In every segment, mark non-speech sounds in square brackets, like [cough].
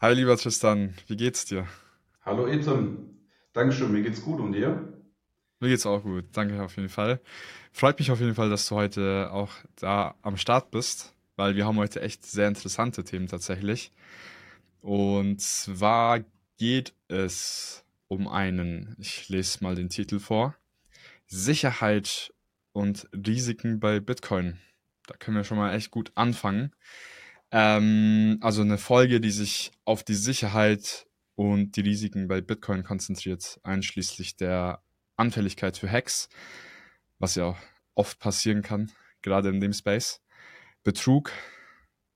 Hi, lieber Tristan, wie geht's dir? Hallo Ethan, Dankeschön, mir geht's gut und dir? Mir geht's auch gut, danke auf jeden Fall. Freut mich auf jeden Fall, dass du heute auch da am Start bist, weil wir haben heute echt sehr interessante Themen tatsächlich. Und zwar geht es um einen, ich lese mal den Titel vor, Sicherheit und Risiken bei Bitcoin. Da können wir schon mal echt gut anfangen. Ähm, also eine Folge, die sich auf die Sicherheit und die Risiken bei Bitcoin konzentriert, einschließlich der Anfälligkeit für Hacks, was ja oft passieren kann, gerade in dem Space. Betrug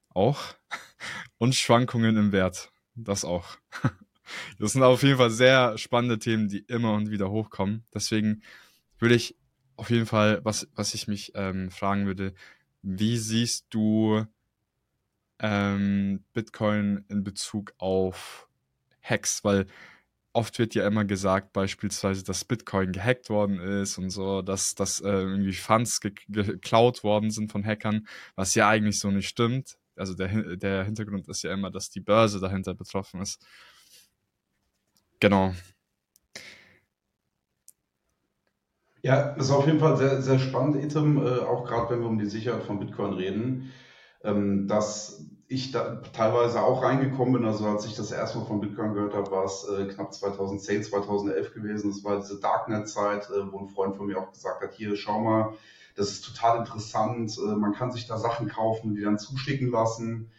auch [laughs] und Schwankungen im Wert, das auch. [laughs] Das sind auf jeden Fall sehr spannende Themen, die immer und wieder hochkommen. Deswegen würde ich auf jeden Fall, was, was ich mich ähm, fragen würde, wie siehst du ähm, Bitcoin in Bezug auf Hacks, weil oft wird ja immer gesagt, beispielsweise, dass Bitcoin gehackt worden ist und so, dass, dass äh, irgendwie Funds ge geklaut worden sind von Hackern, was ja eigentlich so nicht stimmt. Also der, der Hintergrund ist ja immer, dass die Börse dahinter betroffen ist. Genau. Ja, das ist auf jeden Fall sehr, sehr spannend, Item, äh, auch gerade wenn wir um die Sicherheit von Bitcoin reden ähm, dass ich da teilweise auch reingekommen bin. Also als ich das erste Mal von Bitcoin gehört habe, war es äh, knapp 2010, 2011 gewesen. Das war diese Darknet-Zeit, äh, wo ein Freund von mir auch gesagt hat, hier, schau mal, das ist total interessant. Äh, man kann sich da Sachen kaufen, die dann zuschicken lassen.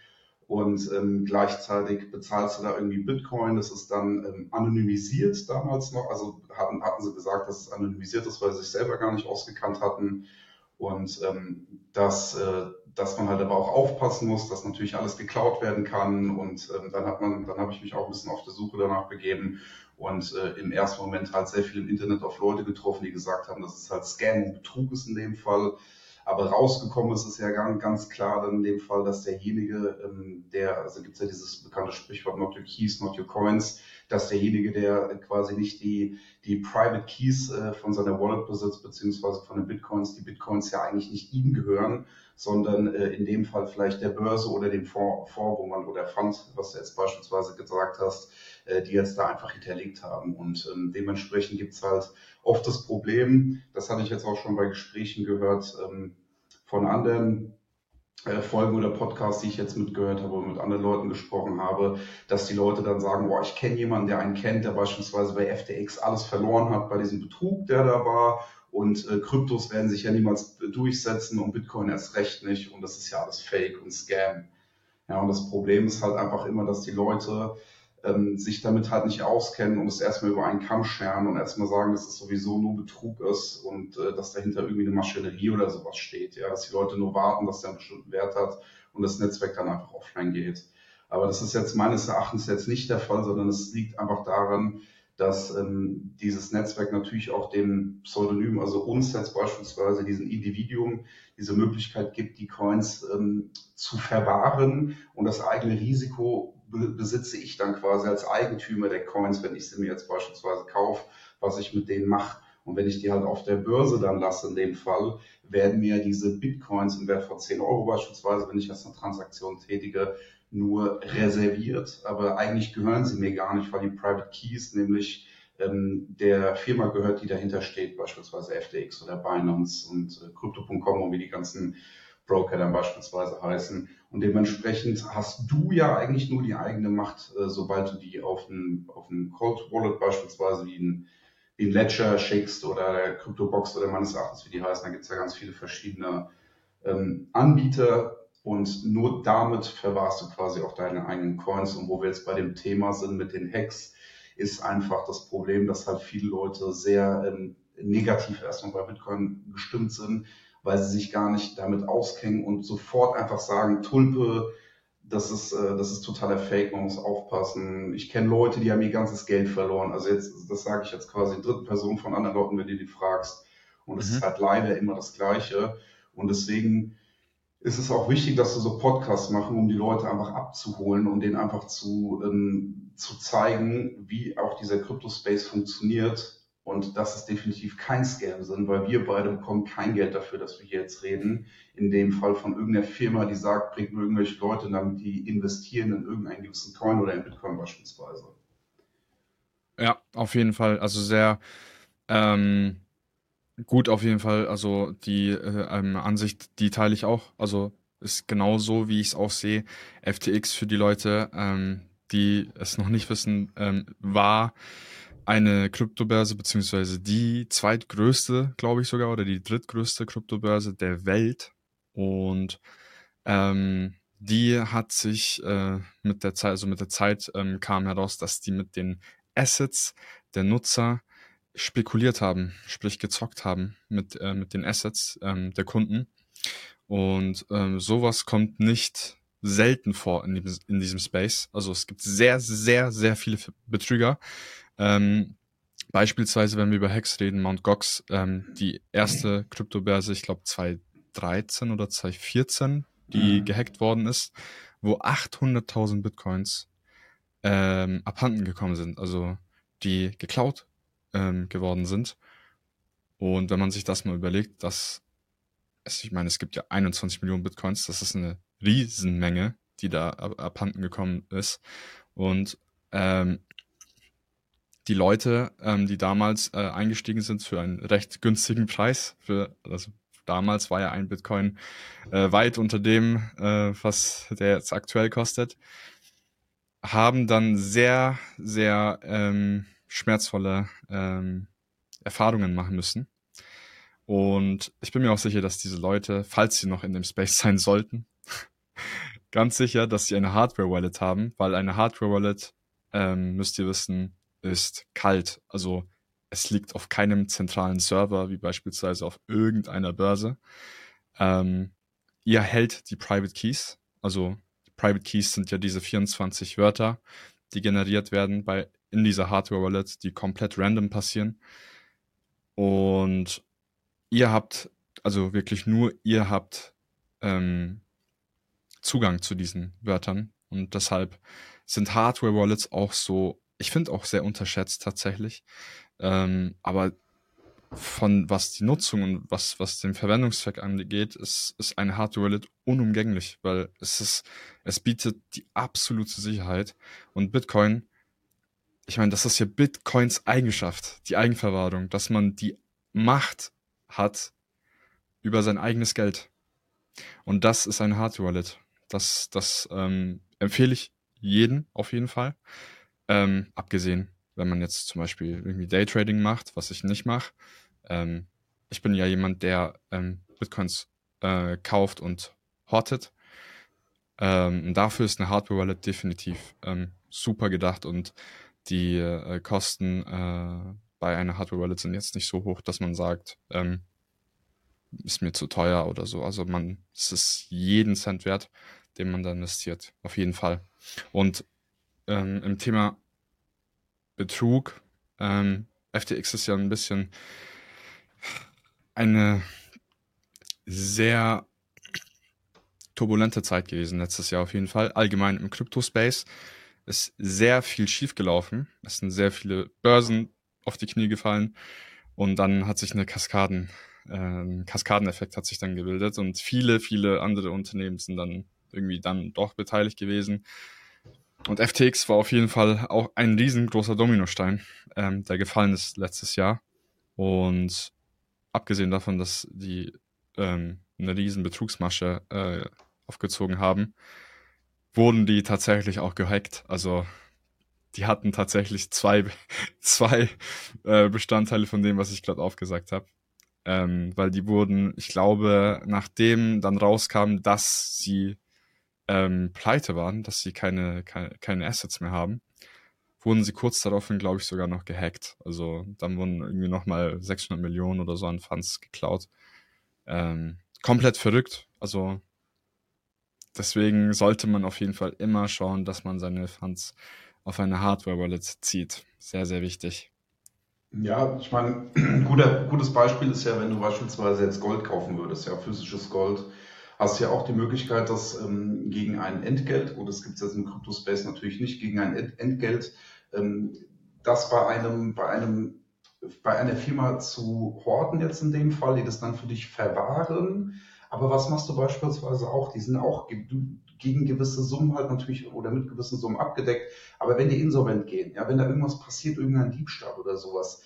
Und ähm, gleichzeitig bezahlst du da irgendwie Bitcoin. Das ist dann ähm, anonymisiert damals noch. Also hatten, hatten sie gesagt, dass es anonymisiert ist, weil sie sich selber gar nicht ausgekannt hatten. Und ähm, das äh, dass man halt aber auch aufpassen muss, dass natürlich alles geklaut werden kann. Und ähm, dann hat man, dann habe ich mich auch ein bisschen auf der Suche danach begeben und äh, im ersten Moment halt sehr viel im Internet auf Leute getroffen, die gesagt haben, dass es halt Scam und Betrug ist in dem Fall. Aber rausgekommen ist es ja ganz, ganz klar dann in dem Fall, dass derjenige, ähm, der, also gibt es ja dieses bekannte Sprichwort, not your keys, not your coins, dass derjenige, der quasi nicht die, die Private Keys äh, von seiner Wallet besitzt, beziehungsweise von den Bitcoins, die Bitcoins ja eigentlich nicht ihm gehören, sondern äh, in dem Fall vielleicht der Börse oder dem Fonds, Fonds wo man oder Fund, was du jetzt beispielsweise gesagt hast, äh, die jetzt da einfach hinterlegt haben. Und ähm, dementsprechend gibt's halt oft das Problem, das hatte ich jetzt auch schon bei Gesprächen gehört ähm, von anderen Folgen oder Podcasts, die ich jetzt mitgehört habe oder mit anderen Leuten gesprochen habe, dass die Leute dann sagen, boah, ich kenne jemanden, der einen kennt, der beispielsweise bei FTX alles verloren hat bei diesem Betrug, der da war und äh, Kryptos werden sich ja niemals durchsetzen und Bitcoin erst recht nicht. Und das ist ja alles Fake und Scam. Ja, und das Problem ist halt einfach immer, dass die Leute ähm, sich damit halt nicht auskennen und es erstmal über einen Kamm scheren und erstmal sagen, dass es sowieso nur Betrug ist und äh, dass dahinter irgendwie eine Maschinerie oder sowas steht. Ja, dass die Leute nur warten, dass der einen bestimmten Wert hat und das Netzwerk dann einfach offline geht. Aber das ist jetzt meines Erachtens jetzt nicht der Fall, sondern es liegt einfach daran, dass ähm, dieses Netzwerk natürlich auch dem Pseudonym, also uns jetzt beispielsweise diesen Individuum, diese Möglichkeit gibt, die Coins ähm, zu verwahren und das eigene Risiko besitze ich dann quasi als Eigentümer der Coins, wenn ich sie mir jetzt beispielsweise kaufe, was ich mit denen mache. Und wenn ich die halt auf der Börse dann lasse, in dem Fall, werden mir diese Bitcoins im Wert von 10 Euro beispielsweise, wenn ich jetzt eine Transaktion tätige, nur reserviert, aber eigentlich gehören sie mir gar nicht, weil die Private Keys nämlich ähm, der Firma gehört, die dahinter steht, beispielsweise FTX oder Binance und äh, Crypto.com und wie die ganzen Broker dann beispielsweise heißen. Und dementsprechend hast du ja eigentlich nur die eigene Macht, äh, sobald du die auf ein, auf ein Cold Wallet beispielsweise wie ein, wie ein Ledger schickst oder CryptoBox oder meines Erachtens, wie die heißen. Da gibt es ja ganz viele verschiedene ähm, Anbieter und nur damit verwahrst du quasi auch deine eigenen Coins. Und wo wir jetzt bei dem Thema sind mit den Hacks, ist einfach das Problem, dass halt viele Leute sehr ähm, negativ erstmal bei Bitcoin gestimmt sind, weil sie sich gar nicht damit auskennen und sofort einfach sagen, Tulpe, das ist, äh, das ist totaler Fake, man muss aufpassen. Ich kenne Leute, die haben ihr ganzes Geld verloren. Also jetzt, das sage ich jetzt quasi in dritten Person von anderen Leuten, wenn du die fragst. Und es mhm. ist halt leider immer das Gleiche. Und deswegen ist es auch wichtig, dass wir so Podcasts machen, um die Leute einfach abzuholen und denen einfach zu, ähm, zu zeigen, wie auch dieser Crypto-Space funktioniert Und das ist definitiv kein Scam sind, weil wir beide bekommen kein Geld dafür, dass wir hier jetzt reden. In dem Fall von irgendeiner Firma, die sagt, bringt nur irgendwelche Leute, damit die investieren in irgendeinen gewissen Coin oder in Bitcoin beispielsweise. Ja, auf jeden Fall. Also sehr ähm, gut auf jeden Fall. Also die äh, ähm, Ansicht, die teile ich auch. Also ist genau so, wie ich es auch sehe. FTX für die Leute, ähm, die es noch nicht wissen, ähm, war eine Kryptobörse, beziehungsweise die zweitgrößte, glaube ich sogar, oder die drittgrößte Kryptobörse der Welt. Und ähm, die hat sich äh, mit der Zeit, also mit der Zeit ähm, kam heraus, dass die mit den Assets der Nutzer spekuliert haben, sprich gezockt haben mit, äh, mit den Assets ähm, der Kunden. Und ähm, sowas kommt nicht selten vor in, dem, in diesem Space. Also es gibt sehr, sehr, sehr viele Betrüger, ähm, beispielsweise, wenn wir über Hex reden, Mt. Gox, ähm, die erste Kryptobörse, ich glaube 2013 oder 2014, die mhm. gehackt worden ist, wo 800.000 Bitcoins ähm, abhanden gekommen sind, also die geklaut ähm, geworden sind. Und wenn man sich das mal überlegt, dass es, ich meine, es gibt ja 21 Millionen Bitcoins, das ist eine Riesenmenge, die da abhanden gekommen ist. Und ähm, die Leute, ähm, die damals äh, eingestiegen sind für einen recht günstigen Preis, für, also damals war ja ein Bitcoin äh, weit unter dem, äh, was der jetzt aktuell kostet, haben dann sehr, sehr ähm, schmerzvolle ähm, Erfahrungen machen müssen. Und ich bin mir auch sicher, dass diese Leute, falls sie noch in dem Space [laughs] sein sollten, [laughs] ganz sicher, dass sie eine Hardware-Wallet haben, weil eine Hardware-Wallet, ähm, müsst ihr wissen, ist kalt. Also es liegt auf keinem zentralen Server, wie beispielsweise auf irgendeiner Börse. Ähm, ihr hält die Private Keys. Also Private Keys sind ja diese 24 Wörter, die generiert werden bei in dieser Hardware Wallet, die komplett random passieren. Und ihr habt, also wirklich nur ihr habt ähm, Zugang zu diesen Wörtern. Und deshalb sind Hardware Wallets auch so ich finde auch sehr unterschätzt tatsächlich. Ähm, aber von was die Nutzung und was, was den Verwendungszweck angeht, ist, ist eine Hardware Wallet unumgänglich, weil es ist, es bietet die absolute Sicherheit und Bitcoin, ich meine, das ist ja Bitcoins Eigenschaft, die Eigenverwahrung, dass man die Macht hat über sein eigenes Geld. Und das ist eine Hardware Wallet. Das, das ähm, empfehle ich jeden auf jeden Fall. Ähm, abgesehen, wenn man jetzt zum Beispiel irgendwie Daytrading macht, was ich nicht mache. Ähm, ich bin ja jemand, der ähm, Bitcoins äh, kauft und hortet. Ähm, und dafür ist eine Hardware Wallet definitiv ähm, super gedacht und die äh, Kosten äh, bei einer Hardware Wallet sind jetzt nicht so hoch, dass man sagt, ähm, ist mir zu teuer oder so. Also man, es ist jeden Cent wert, den man da investiert. Auf jeden Fall. Und ähm, im Thema Betrug, ähm, FTX ist ja ein bisschen eine sehr turbulente Zeit gewesen letztes Jahr auf jeden Fall. Allgemein im Crypto-Space ist sehr viel schiefgelaufen. Es sind sehr viele Börsen auf die Knie gefallen und dann hat sich eine Kaskaden, äh, ein Kaskadeneffekt hat sich dann gebildet und viele, viele andere Unternehmen sind dann irgendwie dann doch beteiligt gewesen. Und FTX war auf jeden Fall auch ein riesengroßer Dominostein, ähm, der gefallen ist letztes Jahr. Und abgesehen davon, dass die ähm, eine riesen Betrugsmasche äh, aufgezogen haben, wurden die tatsächlich auch gehackt. Also die hatten tatsächlich zwei, [laughs] zwei äh, Bestandteile von dem, was ich gerade aufgesagt habe. Ähm, weil die wurden, ich glaube, nachdem dann rauskam, dass sie ähm, pleite waren, dass sie keine, keine, keine Assets mehr haben, wurden sie kurz daraufhin, glaube ich, sogar noch gehackt. Also dann wurden irgendwie nochmal 600 Millionen oder so an Funds geklaut. Ähm, komplett verrückt. Also deswegen sollte man auf jeden Fall immer schauen, dass man seine Funds auf eine Hardware-Wallet zieht. Sehr, sehr wichtig. Ja, ich meine, ein [clears throat] guter, gutes Beispiel ist ja, wenn du beispielsweise jetzt Gold kaufen würdest, ja, physisches Gold hast ja auch die Möglichkeit, dass ähm, gegen ein Entgelt, oder das gibt es jetzt im Crypto-Space natürlich nicht, gegen ein Entgelt, ähm, das bei einem, bei einem bei einer Firma zu horten jetzt in dem Fall, die das dann für dich verwahren. Aber was machst du beispielsweise auch? Die sind auch gegen gewisse Summen halt natürlich oder mit gewissen Summen abgedeckt. Aber wenn die insolvent gehen, ja, wenn da irgendwas passiert, irgendein Diebstahl oder sowas,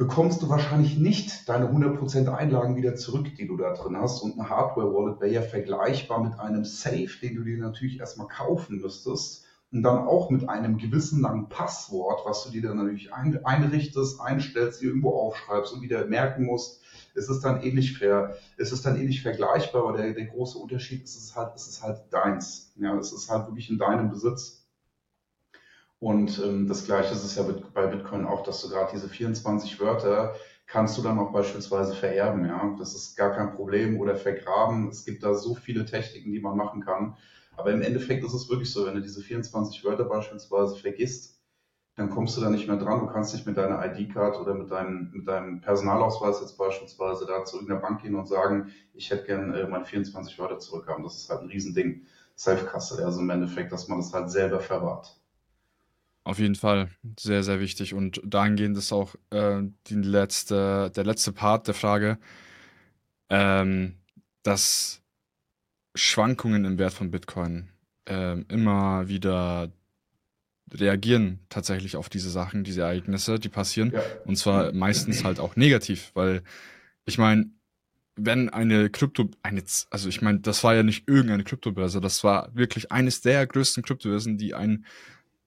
bekommst du wahrscheinlich nicht deine 100% Einlagen wieder zurück, die du da drin hast. Und ein Hardware-Wallet wäre ja vergleichbar mit einem Safe, den du dir natürlich erstmal kaufen müsstest. Und dann auch mit einem gewissen langen Passwort, was du dir dann natürlich ein, einrichtest, einstellst, irgendwo aufschreibst und wieder merken musst. Es ist dann ähnlich fair, es ist dann ähnlich vergleichbar, aber der, der große Unterschied ist es halt, es ist halt deins. Ja, es ist halt wirklich in deinem Besitz. Und ähm, das Gleiche ist es ja bei Bitcoin auch, dass du gerade diese 24 Wörter kannst du dann auch beispielsweise vererben. Ja, das ist gar kein Problem oder vergraben. Es gibt da so viele Techniken, die man machen kann. Aber im Endeffekt ist es wirklich so, wenn du diese 24 Wörter beispielsweise vergisst, dann kommst du da nicht mehr dran. Du kannst nicht mit deiner ID-Card oder mit deinem, mit deinem Personalausweis jetzt beispielsweise da zu irgendeiner Bank gehen und sagen, ich hätte gern äh, meine 24 Wörter zurückhaben. Das ist halt ein Riesending. Safe-Kasse, also im Endeffekt, dass man das halt selber verwahrt. Auf jeden Fall, sehr, sehr wichtig. Und dahingehend ist auch äh, die letzte, der letzte Part der Frage, ähm, dass Schwankungen im Wert von Bitcoin äh, immer wieder reagieren tatsächlich auf diese Sachen, diese Ereignisse, die passieren. Ja. Und zwar meistens halt auch negativ, weil ich meine, wenn eine Krypto, eine, also ich meine, das war ja nicht irgendeine Kryptobörse, das war wirklich eines der größten Kryptobörsen, die ein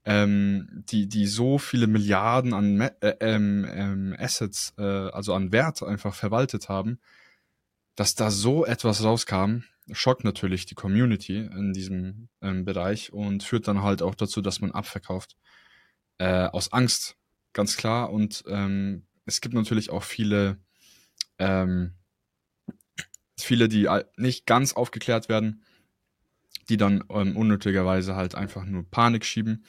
ähm, die, die so viele Milliarden an äh, ähm, ähm, Assets, äh, also an Wert einfach verwaltet haben, dass da so etwas rauskam, schockt natürlich die Community in diesem ähm, Bereich und führt dann halt auch dazu, dass man abverkauft. Äh, aus Angst, ganz klar. Und ähm, es gibt natürlich auch viele, ähm, viele, die nicht ganz aufgeklärt werden die dann ähm, unnötigerweise halt einfach nur Panik schieben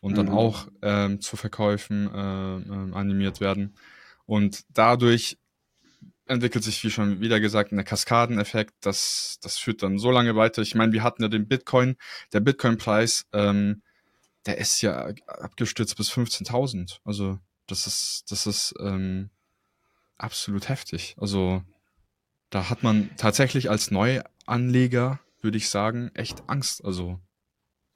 und mhm. dann auch ähm, zu Verkäufen äh, animiert werden. Und dadurch entwickelt sich, wie schon wieder gesagt, ein Kaskadeneffekt. Das, das führt dann so lange weiter. Ich meine, wir hatten ja den Bitcoin, der Bitcoin-Preis, ähm, der ist ja abgestürzt bis 15.000. Also das ist, das ist ähm, absolut heftig. Also da hat man tatsächlich als Neuanleger würde ich sagen, echt Angst. Also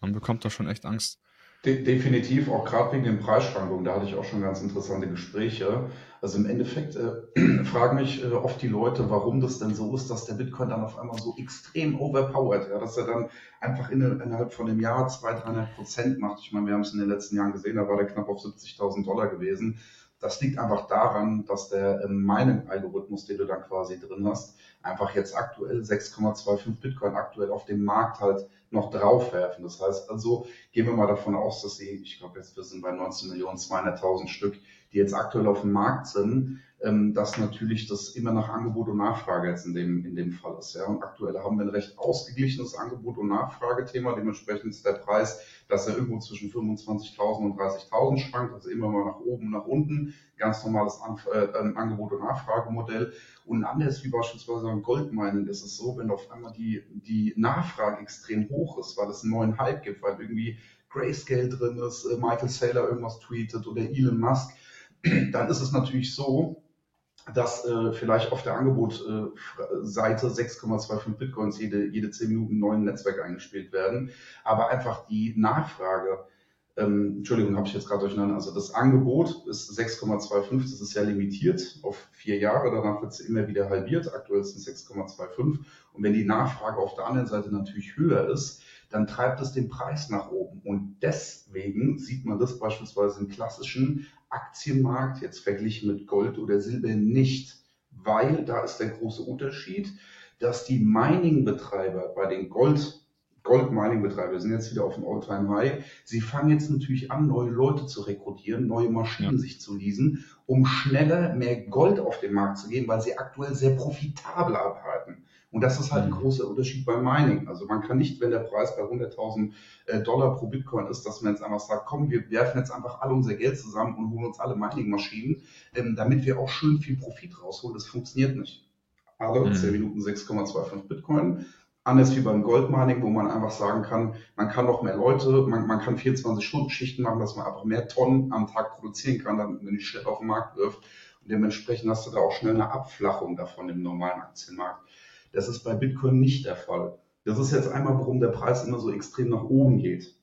man bekommt da schon echt Angst. De definitiv, auch gerade wegen den Preisschwankungen, da hatte ich auch schon ganz interessante Gespräche. Also im Endeffekt äh, [clears throat] fragen mich äh, oft die Leute, warum das denn so ist, dass der Bitcoin dann auf einmal so extrem overpowered, ja, dass er dann einfach in, innerhalb von einem Jahr 200, 300 Prozent macht. Ich meine, wir haben es in den letzten Jahren gesehen, da war der knapp auf 70.000 Dollar gewesen. Das liegt einfach daran, dass der äh, Mining-Algorithmus, den du dann quasi drin hast, einfach jetzt aktuell 6,25 Bitcoin aktuell auf dem Markt halt noch draufwerfen. Das heißt also, gehen wir mal davon aus, dass sie, ich glaube jetzt wir sind bei 19 Millionen 200.000 Stück, die jetzt aktuell auf dem Markt sind, ähm, dass natürlich das immer nach Angebot und Nachfrage jetzt in dem, in dem Fall ist. Ja. Und aktuell haben wir ein recht ausgeglichenes Angebot- und Nachfragethema. Dementsprechend ist der Preis, dass er irgendwo zwischen 25.000 und 30.000 schwankt, also immer mal nach oben, nach unten. Ganz normales Anf äh, Angebot- und Nachfragemodell. Und anders wie beispielsweise beim Goldmining ist es so, wenn auf einmal die, die Nachfrage extrem hoch ist, weil es einen neuen Hype gibt, weil irgendwie Grayscale drin ist, äh, Michael Saylor irgendwas tweetet oder Elon Musk, dann ist es natürlich so, dass äh, vielleicht auf der Angebotseite äh, 6,25 Bitcoins jede, jede 10 Minuten neuen Netzwerk eingespielt werden, aber einfach die Nachfrage, ähm, Entschuldigung, habe ich jetzt gerade durcheinander, also das Angebot ist 6,25, das ist ja limitiert auf vier Jahre, danach wird es immer wieder halbiert, aktuell sind es 6,25 und wenn die Nachfrage auf der anderen Seite natürlich höher ist, dann treibt es den Preis nach oben. Und deswegen sieht man das beispielsweise im klassischen Aktienmarkt jetzt verglichen mit Gold oder Silber nicht, weil da ist der große Unterschied, dass die Mining-Betreiber bei den Gold Gold-Mining-Betreiber, sind jetzt wieder auf dem All-Time-High, sie fangen jetzt natürlich an, neue Leute zu rekrutieren, neue Maschinen ja. sich zu leasen, um schneller mehr Gold auf den Markt zu geben, weil sie aktuell sehr profitabel arbeiten. Und das ist halt ein mhm. großer Unterschied beim Mining. Also man kann nicht, wenn der Preis bei 100.000 äh, Dollar pro Bitcoin ist, dass man jetzt einfach sagt, komm, wir werfen jetzt einfach alle unser Geld zusammen und holen uns alle Mining-Maschinen, ähm, damit wir auch schön viel Profit rausholen. Das funktioniert nicht. Alle mhm. 10 Minuten 6,25 Bitcoin. anders wie beim Goldmining, wo man einfach sagen kann, man kann noch mehr Leute, man, man kann 24-Stunden-Schichten machen, dass man einfach mehr Tonnen am Tag produzieren kann, damit man die schnell auf den Markt wirft. Und dementsprechend hast du da auch schnell eine Abflachung davon im normalen Aktienmarkt. Das ist bei Bitcoin nicht der Fall. Das ist jetzt einmal, warum der Preis immer so extrem nach oben geht.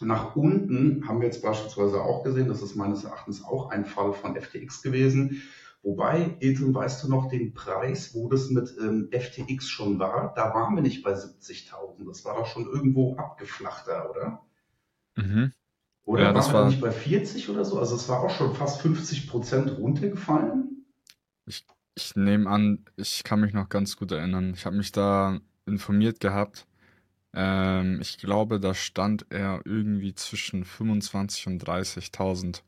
Nach unten haben wir jetzt beispielsweise auch gesehen, das ist meines Erachtens auch ein Fall von FTX gewesen. Wobei, Ethan, weißt du noch den Preis, wo das mit ähm, FTX schon war? Da waren wir nicht bei 70.000. Das war doch schon irgendwo abgeflachter, oder? Mhm. Oder ja, waren wir war... nicht bei 40 oder so? Also es war auch schon fast 50 Prozent runtergefallen. Ich, ich nehme an, ich kann mich noch ganz gut erinnern. Ich habe mich da informiert gehabt. Ähm, ich glaube, da stand er irgendwie zwischen 25 und 30.000.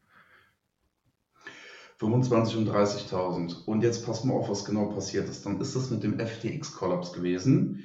25 und 30.000. Und jetzt pass mal auf, was genau passiert ist. Dann ist das mit dem FTX-Kollaps gewesen.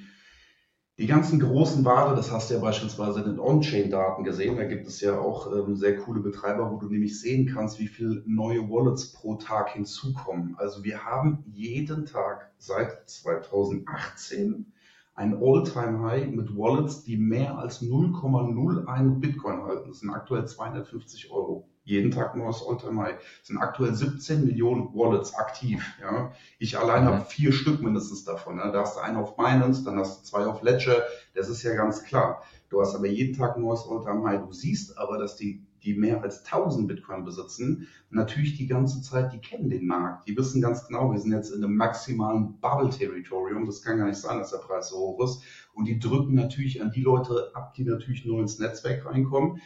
Die ganzen großen Ware, das hast du ja beispielsweise in den On-Chain-Daten gesehen, da gibt es ja auch ähm, sehr coole Betreiber, wo du nämlich sehen kannst, wie viele neue Wallets pro Tag hinzukommen. Also wir haben jeden Tag seit 2018 ein All-Time-High mit Wallets, die mehr als 0,01 Bitcoin halten. Das sind aktuell 250 Euro. Jeden Tag neues All-Time-High. Es sind aktuell 17 Millionen Wallets aktiv. Ja. Ich allein mhm. habe vier Stück mindestens davon. Ja. Da hast du einen auf Binance, dann hast du zwei auf Ledger. Das ist ja ganz klar. Du hast aber jeden Tag neues All-Time-High. Du siehst aber, dass die die mehr als 1000 Bitcoin besitzen, natürlich die ganze Zeit, die kennen den Markt. Die wissen ganz genau, wir sind jetzt in einem maximalen Bubble-Territorium. Das kann gar nicht sein, dass der Preis so hoch ist. Und die drücken natürlich an die Leute ab, die natürlich neu ins Netzwerk reinkommen.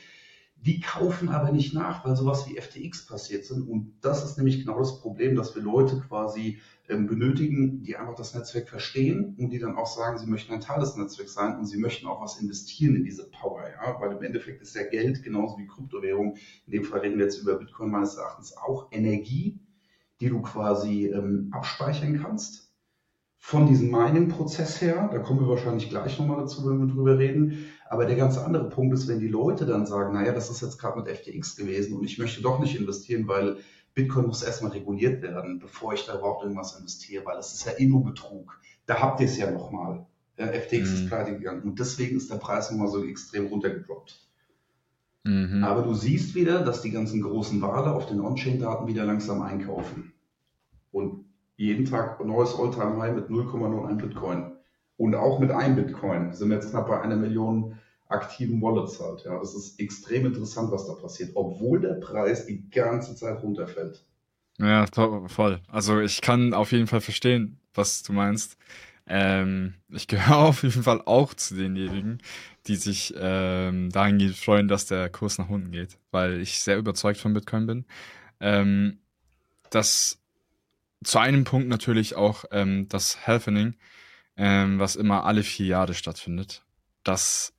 Die kaufen aber nicht nach, weil sowas wie FTX passiert sind. Und das ist nämlich genau das Problem, dass wir Leute quasi ähm, benötigen, die einfach das Netzwerk verstehen und die dann auch sagen, sie möchten ein Teil des Netzwerks sein und sie möchten auch was investieren in diese Power. Ja? Weil im Endeffekt ist ja Geld genauso wie Kryptowährung. In dem Fall reden wir jetzt über Bitcoin meines Erachtens auch Energie, die du quasi ähm, abspeichern kannst von diesem Mining-Prozess her, da kommen wir wahrscheinlich gleich nochmal dazu, wenn wir drüber reden. Aber der ganz andere Punkt ist, wenn die Leute dann sagen, naja, das ist jetzt gerade mit FTX gewesen und ich möchte doch nicht investieren, weil Bitcoin muss erstmal reguliert werden, bevor ich da überhaupt irgendwas investiere, weil das ist ja eh nur Betrug. Da habt ihr es ja nochmal. Ja, FTX mhm. ist pleite gegangen und deswegen ist der Preis nochmal so extrem runtergedroppt. Mhm. Aber du siehst wieder, dass die ganzen großen Wale auf den On-Chain-Daten wieder langsam einkaufen. Und jeden Tag neues All-Time-High mit 0,01 Bitcoin. Und auch mit einem Bitcoin sind wir jetzt knapp bei einer Million aktiven Wallets halt. Ja, das ist extrem interessant, was da passiert, obwohl der Preis die ganze Zeit runterfällt. Ja, voll. Also ich kann auf jeden Fall verstehen, was du meinst. Ähm, ich gehöre [laughs] auf jeden Fall auch zu denjenigen, die sich ähm, dahingehend freuen, dass der Kurs nach unten geht, weil ich sehr überzeugt von Bitcoin bin. Ähm, das zu einem Punkt natürlich auch ähm, das Halfening, ähm, was immer alle vier Jahre stattfindet. Das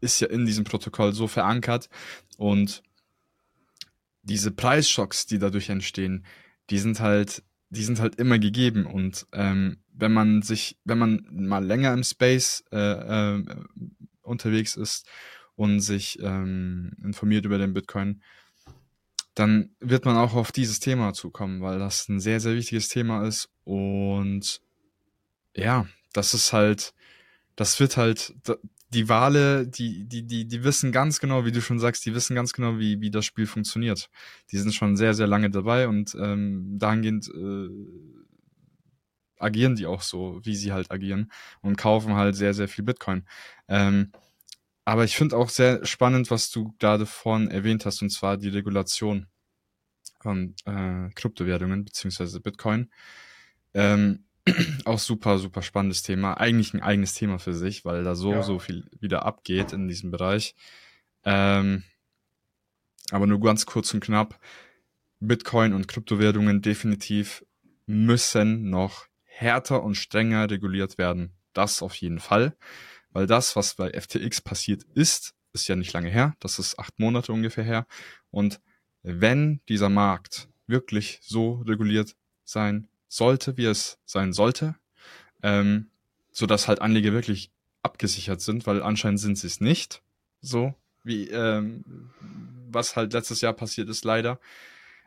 ist ja in diesem Protokoll so verankert und diese Preisschocks, die dadurch entstehen, die sind halt, die sind halt immer gegeben und ähm, wenn man sich, wenn man mal länger im Space äh, äh, unterwegs ist und sich ähm, informiert über den Bitcoin, dann wird man auch auf dieses Thema zukommen, weil das ein sehr, sehr wichtiges Thema ist. Und ja, das ist halt, das wird halt, die Wale, die, die, die, die wissen ganz genau, wie du schon sagst, die wissen ganz genau, wie, wie das Spiel funktioniert. Die sind schon sehr, sehr lange dabei und ähm, dahingehend äh, agieren die auch so, wie sie halt agieren und kaufen halt sehr, sehr viel Bitcoin. Ähm, aber ich finde auch sehr spannend, was du gerade vorhin erwähnt hast, und zwar die Regulation von äh, Kryptowährungen beziehungsweise Bitcoin. Ähm, [clears throat] auch super, super spannendes Thema. Eigentlich ein eigenes Thema für sich, weil da so, ja. so viel wieder abgeht in diesem Bereich. Ähm, aber nur ganz kurz und knapp. Bitcoin und Kryptowährungen definitiv müssen noch härter und strenger reguliert werden. Das auf jeden Fall. Weil das, was bei FTX passiert ist, ist ja nicht lange her. Das ist acht Monate ungefähr her. Und wenn dieser Markt wirklich so reguliert sein sollte, wie es sein sollte, ähm, so dass halt Anleger wirklich abgesichert sind, weil anscheinend sind sie es nicht, so wie ähm, was halt letztes Jahr passiert ist, leider,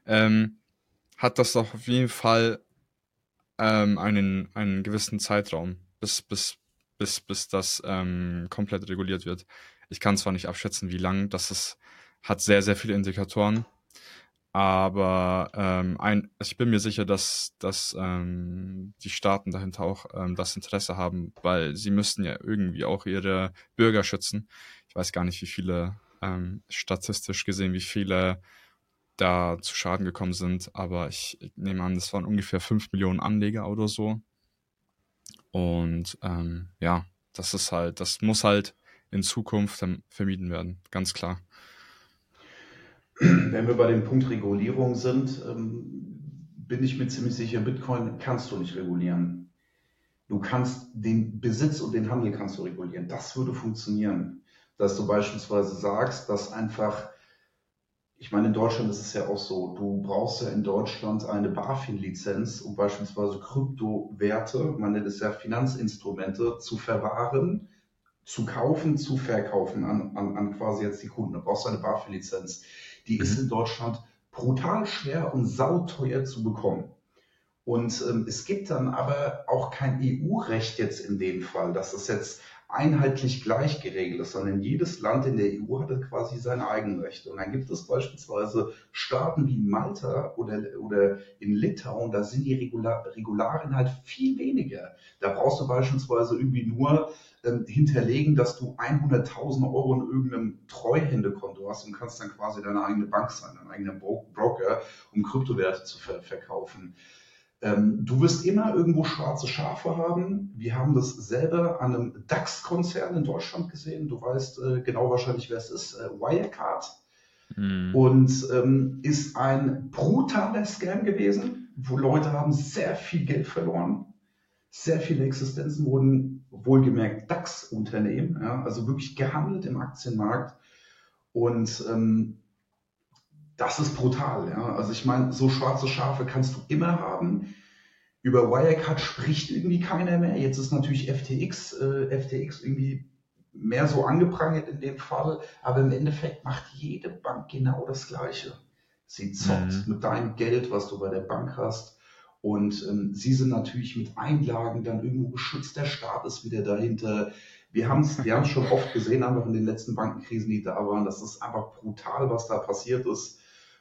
ähm, hat das doch auf jeden Fall ähm, einen, einen gewissen Zeitraum, bis, bis bis, bis das ähm, komplett reguliert wird. Ich kann zwar nicht abschätzen, wie lang, das ist, hat sehr, sehr viele Indikatoren, aber ähm, ein, ich bin mir sicher, dass, dass ähm, die Staaten dahinter auch ähm, das Interesse haben, weil sie müssten ja irgendwie auch ihre Bürger schützen. Ich weiß gar nicht, wie viele, ähm, statistisch gesehen, wie viele da zu Schaden gekommen sind, aber ich, ich nehme an, das waren ungefähr 5 Millionen Anleger oder so. Und ähm, ja, das ist halt, das muss halt in Zukunft vermieden werden, ganz klar. Wenn wir bei dem Punkt Regulierung sind, ähm, bin ich mir ziemlich sicher, Bitcoin kannst du nicht regulieren. Du kannst den Besitz und den Handel kannst du regulieren. Das würde funktionieren. Dass du beispielsweise sagst, dass einfach ich meine, in Deutschland ist es ja auch so, du brauchst ja in Deutschland eine BaFin-Lizenz, um beispielsweise Kryptowerte, man nennt es ja Finanzinstrumente, zu verwahren, zu kaufen, zu verkaufen an, an, an quasi jetzt die Kunden. Du brauchst eine BaFin-Lizenz. Die mhm. ist in Deutschland brutal schwer und sauteuer zu bekommen. Und ähm, es gibt dann aber auch kein EU-Recht jetzt in dem Fall, dass es jetzt einheitlich gleich geregelt ist, sondern jedes Land in der EU hat quasi seine eigenen Rechte. Und dann gibt es beispielsweise Staaten wie Malta oder, oder in Litauen, da sind die Regular, Regularien halt viel weniger. Da brauchst du beispielsweise irgendwie nur ähm, hinterlegen, dass du 100.000 Euro in irgendeinem Treuhändekonto hast und kannst dann quasi deine eigene Bank sein, dein eigener Broker, um Kryptowerte zu ver verkaufen. Ähm, du wirst immer irgendwo schwarze Schafe haben. Wir haben das selber an einem DAX-Konzern in Deutschland gesehen. Du weißt äh, genau wahrscheinlich, wer es ist. Äh, Wirecard. Mhm. Und ähm, ist ein brutaler Scam gewesen, wo Leute haben sehr viel Geld verloren. Sehr viele Existenzen wurden wohlgemerkt DAX-Unternehmen, ja, also wirklich gehandelt im Aktienmarkt. Und ähm, das ist brutal. Ja? Also ich meine, so schwarze Schafe kannst du immer haben. Über Wirecard spricht irgendwie keiner mehr. Jetzt ist natürlich FTX, äh, FTX irgendwie mehr so angeprangert in dem Fall. Aber im Endeffekt macht jede Bank genau das Gleiche. Sie zockt mhm. mit deinem Geld, was du bei der Bank hast. Und ähm, sie sind natürlich mit Einlagen dann irgendwo geschützt. Der Staat ist wieder dahinter. Wir haben es wir schon oft gesehen, einfach in den letzten Bankenkrisen, die da waren. Das ist einfach brutal, was da passiert ist.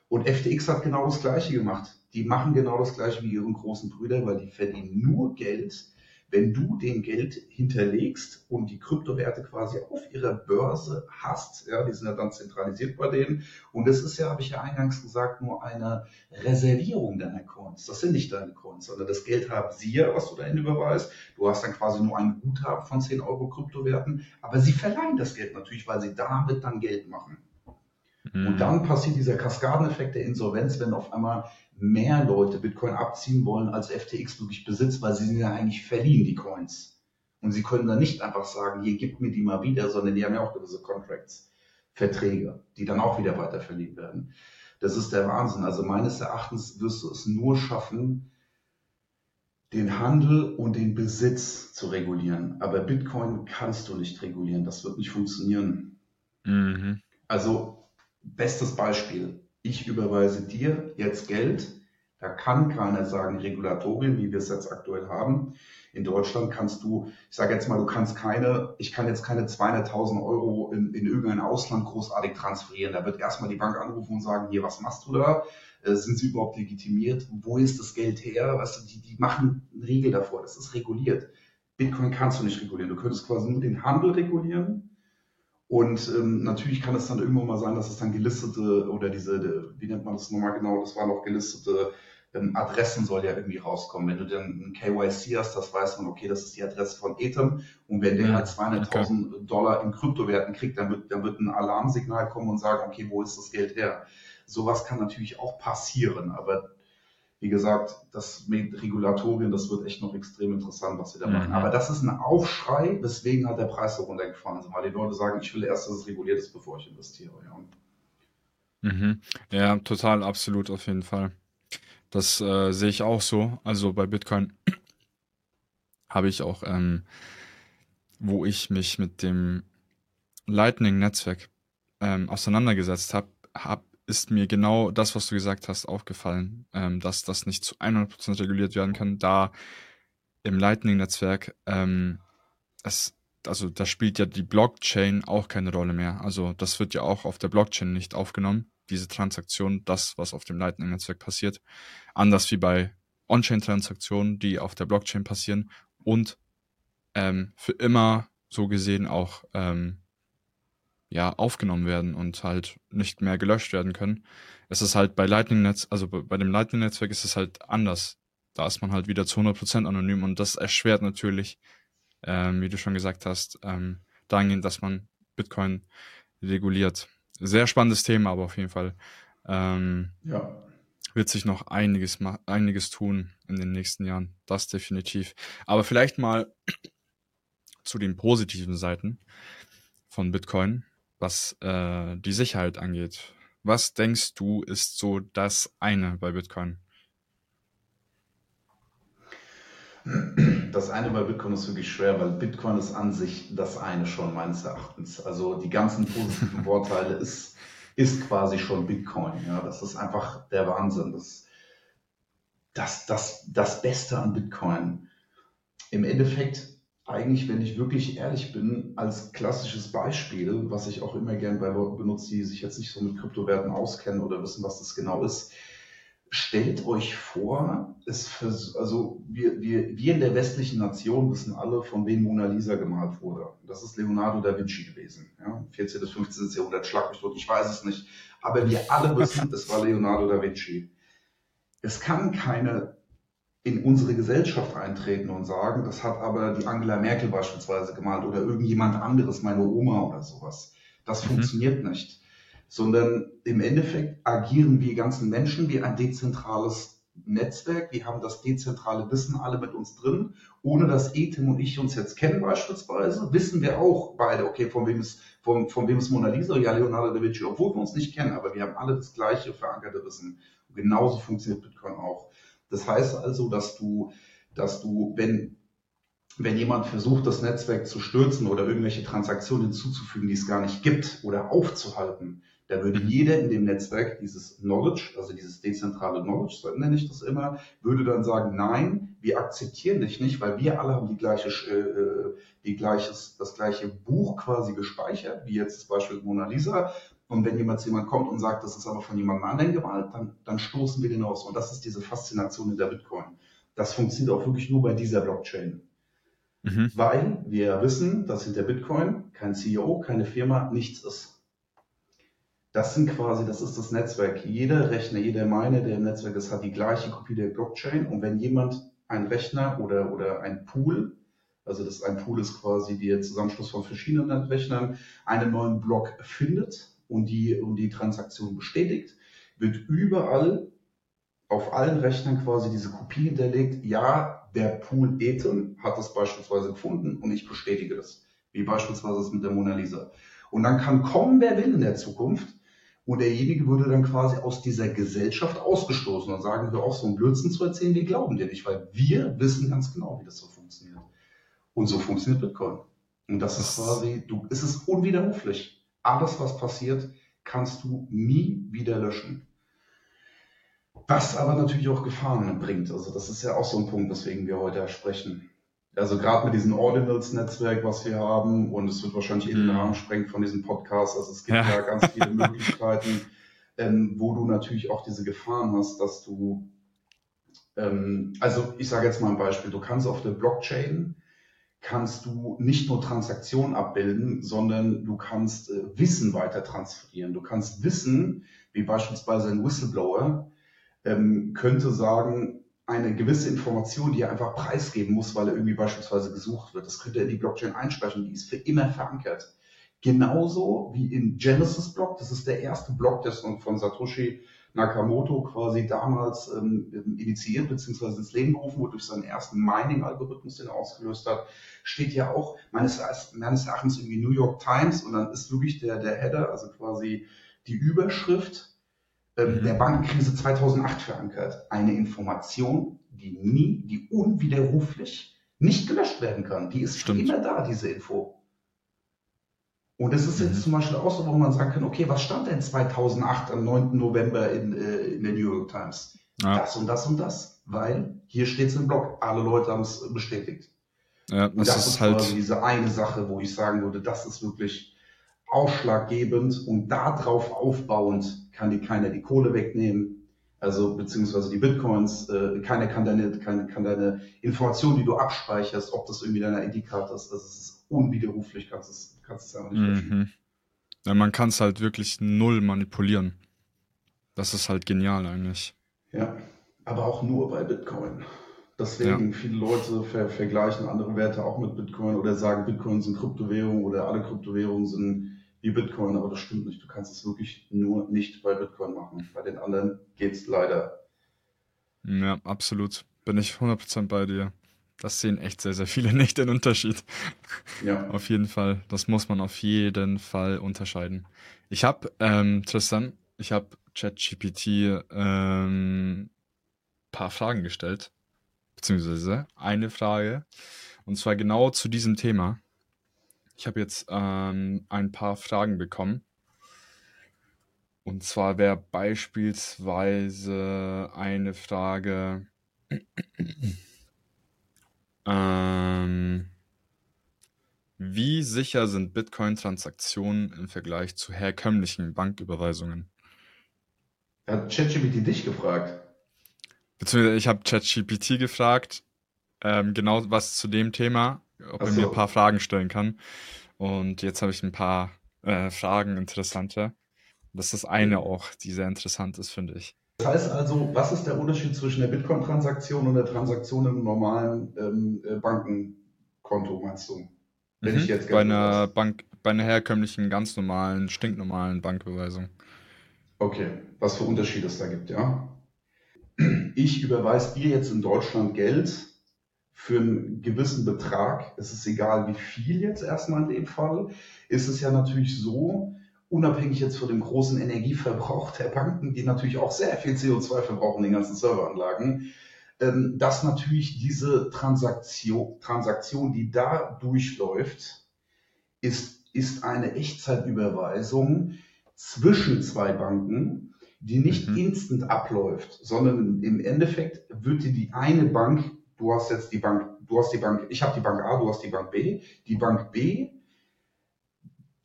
Und FTX hat genau das Gleiche gemacht. Die machen genau das Gleiche wie ihren großen Brüder, weil die verdienen nur Geld, wenn du den Geld hinterlegst und die Kryptowerte quasi auf ihrer Börse hast. Ja, die sind ja dann zentralisiert bei denen. Und das ist ja, habe ich ja eingangs gesagt, nur eine Reservierung deiner Coins. Das sind nicht deine Coins, sondern das Geld haben sie ja, was du dahin überweist. Du hast dann quasi nur ein Guthaben von 10 Euro Kryptowerten. Aber sie verleihen das Geld natürlich, weil sie damit dann Geld machen. Mhm. Und dann passiert dieser Kaskadeneffekt der Insolvenz, wenn auf einmal mehr Leute Bitcoin abziehen wollen, als FTX wirklich besitzt, weil sie sind ja eigentlich verliehen, die Coins. Und sie können dann nicht einfach sagen, hier gibt mir die mal wieder, sondern die haben ja auch gewisse Contracts, Verträge, die dann auch wieder weiter verliehen werden. Das ist der Wahnsinn. Also meines Erachtens wirst du es nur schaffen, den Handel und den Besitz zu regulieren. Aber Bitcoin kannst du nicht regulieren. Das wird nicht funktionieren. Mhm. Also Bestes Beispiel. Ich überweise dir jetzt Geld. Da kann keiner sagen Regulatorien, wie wir es jetzt aktuell haben. In Deutschland kannst du, ich sage jetzt mal, du kannst keine, ich kann jetzt keine 200.000 Euro in, in irgendein Ausland großartig transferieren. Da wird erstmal die Bank anrufen und sagen, hier, was machst du da? Äh, sind sie überhaupt legitimiert? Wo ist das Geld her? Weißt du, die, die machen eine Regel davor. Das ist reguliert. Bitcoin kannst du nicht regulieren. Du könntest quasi nur den Handel regulieren und ähm, natürlich kann es dann irgendwann mal sein, dass es dann gelistete oder diese, wie nennt man das nochmal genau, das war noch gelistete ähm, Adressen soll ja irgendwie rauskommen. Wenn du dann ein KYC hast, das weiß man, okay, das ist die Adresse von Ethem. Und wenn der halt 200.000 okay. Dollar in Kryptowerten kriegt, dann wird, dann wird ein Alarmsignal kommen und sagen, okay, wo ist das Geld her? Sowas kann natürlich auch passieren, aber wie gesagt, das mit Regulatorien, das wird echt noch extrem interessant, was sie da machen. Mhm. Aber das ist ein Aufschrei, weswegen hat der Preis so runtergefahren ist, weil die Leute sagen, ich will erst, dass es reguliert ist, bevor ich investiere. Ja, mhm. ja total, absolut, auf jeden Fall. Das äh, sehe ich auch so. Also bei Bitcoin [clears throat] habe ich auch, ähm, wo ich mich mit dem Lightning-Netzwerk ähm, auseinandergesetzt habe, habe ist mir genau das, was du gesagt hast, aufgefallen, ähm, dass das nicht zu 100% reguliert werden kann, da im Lightning-Netzwerk ähm, also da spielt ja die Blockchain auch keine Rolle mehr. Also das wird ja auch auf der Blockchain nicht aufgenommen, diese Transaktion, das, was auf dem Lightning-Netzwerk passiert. Anders wie bei On-Chain-Transaktionen, die auf der Blockchain passieren und ähm, für immer so gesehen auch ähm, ja, aufgenommen werden und halt nicht mehr gelöscht werden können. Es ist halt bei Lightning Netz, also bei dem Lightning Netzwerk ist es halt anders. Da ist man halt wieder zu 100% anonym und das erschwert natürlich, ähm, wie du schon gesagt hast, ähm, dahingehend, dass man Bitcoin reguliert. Sehr spannendes Thema, aber auf jeden Fall ähm, ja. wird sich noch einiges, einiges tun in den nächsten Jahren. Das definitiv. Aber vielleicht mal zu den positiven Seiten von Bitcoin, was äh, die Sicherheit angeht. Was denkst du, ist so das eine bei Bitcoin? Das eine bei Bitcoin ist wirklich schwer, weil Bitcoin ist an sich das eine schon meines Erachtens. Also die ganzen positiven [laughs] Vorteile ist, ist quasi schon Bitcoin. Ja, das ist einfach der Wahnsinn. Das, das, das, das Beste an Bitcoin. Im Endeffekt eigentlich, wenn ich wirklich ehrlich bin, als klassisches Beispiel, was ich auch immer gern bei Leuten benutze, die sich jetzt nicht so mit Kryptowerten auskennen oder wissen, was das genau ist. Stellt euch vor, es vers also wir, wir, wir in der westlichen Nation wissen alle, von wem Mona Lisa gemalt wurde. Das ist Leonardo da Vinci gewesen. Ja? 14. bis 15. Jahrhundert, schlag mich tot, ich weiß es nicht. Aber wir alle wissen, es war Leonardo da Vinci. Es kann keine in unsere Gesellschaft eintreten und sagen, das hat aber die Angela Merkel beispielsweise gemalt oder irgendjemand anderes, meine Oma oder sowas. Das mhm. funktioniert nicht. Sondern im Endeffekt agieren wir ganzen Menschen wie ein dezentrales Netzwerk. Wir haben das dezentrale Wissen alle mit uns drin. Ohne dass Ethem und ich uns jetzt kennen beispielsweise, wissen wir auch beide, okay, von wem ist, von, von wem ist Mona Lisa? Ja, Leonardo da Vinci, obwohl wir uns nicht kennen, aber wir haben alle das gleiche verankerte Wissen. Und genauso funktioniert Bitcoin auch. Das heißt also, dass du, dass du, wenn, wenn jemand versucht, das Netzwerk zu stürzen oder irgendwelche Transaktionen hinzuzufügen, die es gar nicht gibt oder aufzuhalten, da würde mhm. jeder in dem Netzwerk dieses Knowledge, also dieses dezentrale Knowledge, so nenne ich das immer, würde dann sagen, nein, wir akzeptieren dich nicht, weil wir alle haben die gleiche, äh, die gleiches, das gleiche Buch quasi gespeichert, wie jetzt das Beispiel Mona Lisa. Und wenn jemand zu jemand kommt und sagt, das ist aber von jemandem anderen gemalt, dann, dann stoßen wir den aus. Und das ist diese Faszination in der Bitcoin. Das funktioniert auch wirklich nur bei dieser Blockchain. Mhm. Weil wir wissen, dass hinter Bitcoin kein CEO, keine Firma, nichts ist. Das sind quasi, das ist das Netzwerk. Jeder Rechner, jeder Miner, der im Netzwerk ist, hat die gleiche Kopie der Blockchain. Und wenn jemand ein Rechner oder, oder ein Pool, also das ein Pool ist quasi der Zusammenschluss von verschiedenen Rechnern, einen neuen Block findet, und die, und die Transaktion bestätigt, wird überall auf allen Rechnern quasi diese Kopie hinterlegt. Ja, der Pool Ethem hat das beispielsweise gefunden und ich bestätige das. Wie beispielsweise das mit der Mona Lisa. Und dann kann kommen, wer will in der Zukunft. Und derjenige würde dann quasi aus dieser Gesellschaft ausgestoßen und sagen, hör auf, so einen Blödsinn zu erzählen, wir glauben dir nicht, weil wir wissen ganz genau, wie das so funktioniert. Und so funktioniert Bitcoin. Und das ist quasi, du, es ist unwiderruflich alles, was passiert, kannst du nie wieder löschen. Was aber natürlich auch Gefahren bringt. Also das ist ja auch so ein Punkt, weswegen wir heute sprechen. Also gerade mit diesem Ordinals-Netzwerk, was wir haben, und es wird wahrscheinlich in den mhm. Rahmen sprengen von diesem Podcast. Also es gibt ja, ja ganz viele [laughs] Möglichkeiten, ähm, wo du natürlich auch diese Gefahren hast, dass du, ähm, also ich sage jetzt mal ein Beispiel, du kannst auf der Blockchain kannst du nicht nur Transaktionen abbilden, sondern du kannst äh, Wissen weiter transferieren. Du kannst Wissen, wie beispielsweise ein Whistleblower, ähm, könnte sagen, eine gewisse Information, die er einfach preisgeben muss, weil er irgendwie beispielsweise gesucht wird. Das könnte er in die Blockchain einsprechen, die ist für immer verankert. Genauso wie in Genesis Block, das ist der erste Block, der von Satoshi Nakamoto quasi damals ähm, initiiert bzw. ins Leben gerufen wurde durch seinen ersten Mining-Algorithmus, den er ausgelöst hat, steht ja auch meines, meines Erachtens irgendwie New York Times und dann ist wirklich der, der Header, also quasi die Überschrift ähm, mhm. der Bankenkrise 2008 verankert. Eine Information, die nie, die unwiderruflich nicht gelöscht werden kann. Die ist Stimmt. immer da, diese Info. Und das ist jetzt mhm. zum Beispiel auch so, wo man sagen kann, okay, was stand denn 2008 am 9. November in, äh, in der New York Times? Ja. Das und das und das. Weil hier steht es im Blog. Alle Leute haben es bestätigt. Ja, Und das das ist ist halt, diese eine Sache, wo ich sagen würde, das ist wirklich ausschlaggebend und darauf aufbauend kann dir keiner die Kohle wegnehmen. Also beziehungsweise die Bitcoins, äh, keiner kann deine, keine, kann deine Information, die du abspeicherst, ob das irgendwie deiner ID-Karte ist, das ist unwiderruflich, kannst es, kannst es einfach nicht verschieben. mhm. Ja, man kann es halt wirklich null manipulieren. Das ist halt genial eigentlich. Ja, aber auch nur bei Bitcoin. Ja, Deswegen viele Leute ver vergleichen andere Werte auch mit Bitcoin oder sagen, Bitcoin sind Kryptowährungen oder alle Kryptowährungen sind wie Bitcoin, aber das stimmt nicht. Du kannst es wirklich nur nicht bei Bitcoin machen. Bei den anderen geht's leider. ja, absolut. Bin ich 100% bei dir. Das sehen echt sehr, sehr viele [laughs] nicht den Unterschied. Ja, Auf jeden Fall. Das muss man auf jeden Fall unterscheiden. Ich habe, ähm, Tristan, ich habe ChatGPT ähm, paar Fragen gestellt, beziehungsweise eine Frage, und zwar genau zu diesem Thema. Ich habe jetzt ähm, ein paar Fragen bekommen. Und zwar wäre beispielsweise eine Frage, ähm, wie sicher sind Bitcoin-Transaktionen im Vergleich zu herkömmlichen Banküberweisungen? hat ChatGPT dich gefragt. Beziehungsweise ich habe ChatGPT gefragt, ähm, genau was zu dem Thema, ob Ach er mir ein paar. Fragen stellen kann. Und jetzt habe ich ein paar äh, Fragen interessante. Das ist eine auch, die sehr interessant ist, finde ich. Das heißt also, was ist der Unterschied zwischen der Bitcoin-Transaktion und der Transaktion im normalen ähm, äh, Bankenkonto, meinst du? Wenn ich Mhm. jetzt Bei einer überweise. Bank, bei einer herkömmlichen, ganz normalen, stinknormalen Banküberweisung. Okay, was für Unterschiede es da gibt, ja? Ich überweise dir jetzt in Deutschland Geld für einen gewissen Betrag. Es ist egal, wie viel jetzt erstmal in dem Fall. Ist es ja natürlich so, unabhängig jetzt von dem großen Energieverbrauch der Banken, die natürlich auch sehr viel CO2 verbrauchen, den ganzen Serveranlagen, ähm, dass natürlich diese Transaktion, Transaktion, die da durchläuft, ist, ist eine Echtzeitüberweisung zwischen zwei Banken, die nicht Mhm. instant abläuft, sondern im Endeffekt wird dir die eine Bank, du hast jetzt die Bank, du hast die Bank, ich habe die Bank A, du hast die Bank B, die Bank B,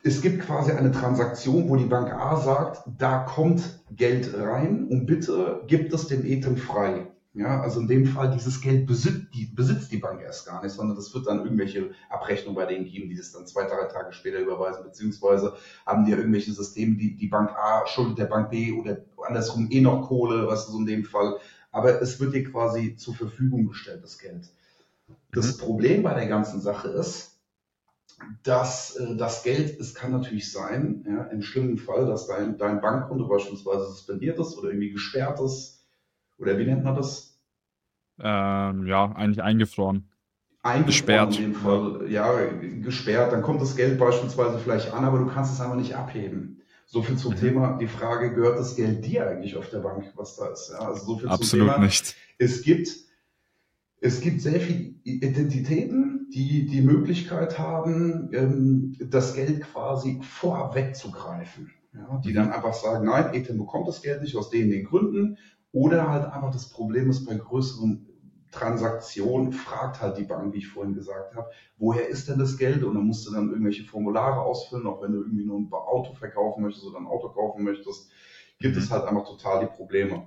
es gibt quasi eine Transaktion, wo die Bank A sagt, da kommt Geld rein und bitte gibt es den Ethem frei. Ja, also in dem Fall, dieses Geld besitzt die, besitzt die Bank erst gar nicht, sondern das wird dann irgendwelche Abrechnungen bei denen geben, die das dann zwei, drei Tage später überweisen, beziehungsweise haben die ja irgendwelche Systeme, die die Bank A schuldet der Bank B oder andersrum eh noch Kohle, was ist so in dem Fall. Aber es wird dir quasi zur Verfügung gestellt, das Geld. Das Mhm. Problem bei der ganzen Sache ist, dass äh, das Geld, es kann natürlich sein, ja, im schlimmen Fall, dass dein, dein Bankkonto beispielsweise suspendiert ist oder irgendwie gesperrt ist, oder wie nennt man das? Ähm, ja, eigentlich eingefroren. Eingefroren Gesperrt. in dem. Fall, ja, gesperrt, dann kommt das Geld beispielsweise vielleicht an, aber du kannst es einfach nicht abheben. So viel zum Mhm. Thema, die Frage, gehört das Geld dir eigentlich auf der Bank, was da ist? Ja, also so viel zum Absolut Thema, nicht. es gibt, es gibt sehr viele Identitäten, die die Möglichkeit haben, ähm, das Geld quasi vorab wegzugreifen. Ja, die dann einfach sagen, nein, Ethan bekommt das Geld nicht aus den, den Gründen. Oder halt einfach das Problem ist bei größeren Transaktionen, fragt halt die Bank, wie ich vorhin gesagt habe, woher ist denn das Geld? Und dann musst du dann irgendwelche Formulare ausfüllen, auch wenn du irgendwie nur ein Auto verkaufen möchtest oder ein Auto kaufen möchtest, gibt Mhm. es halt einfach total die Probleme.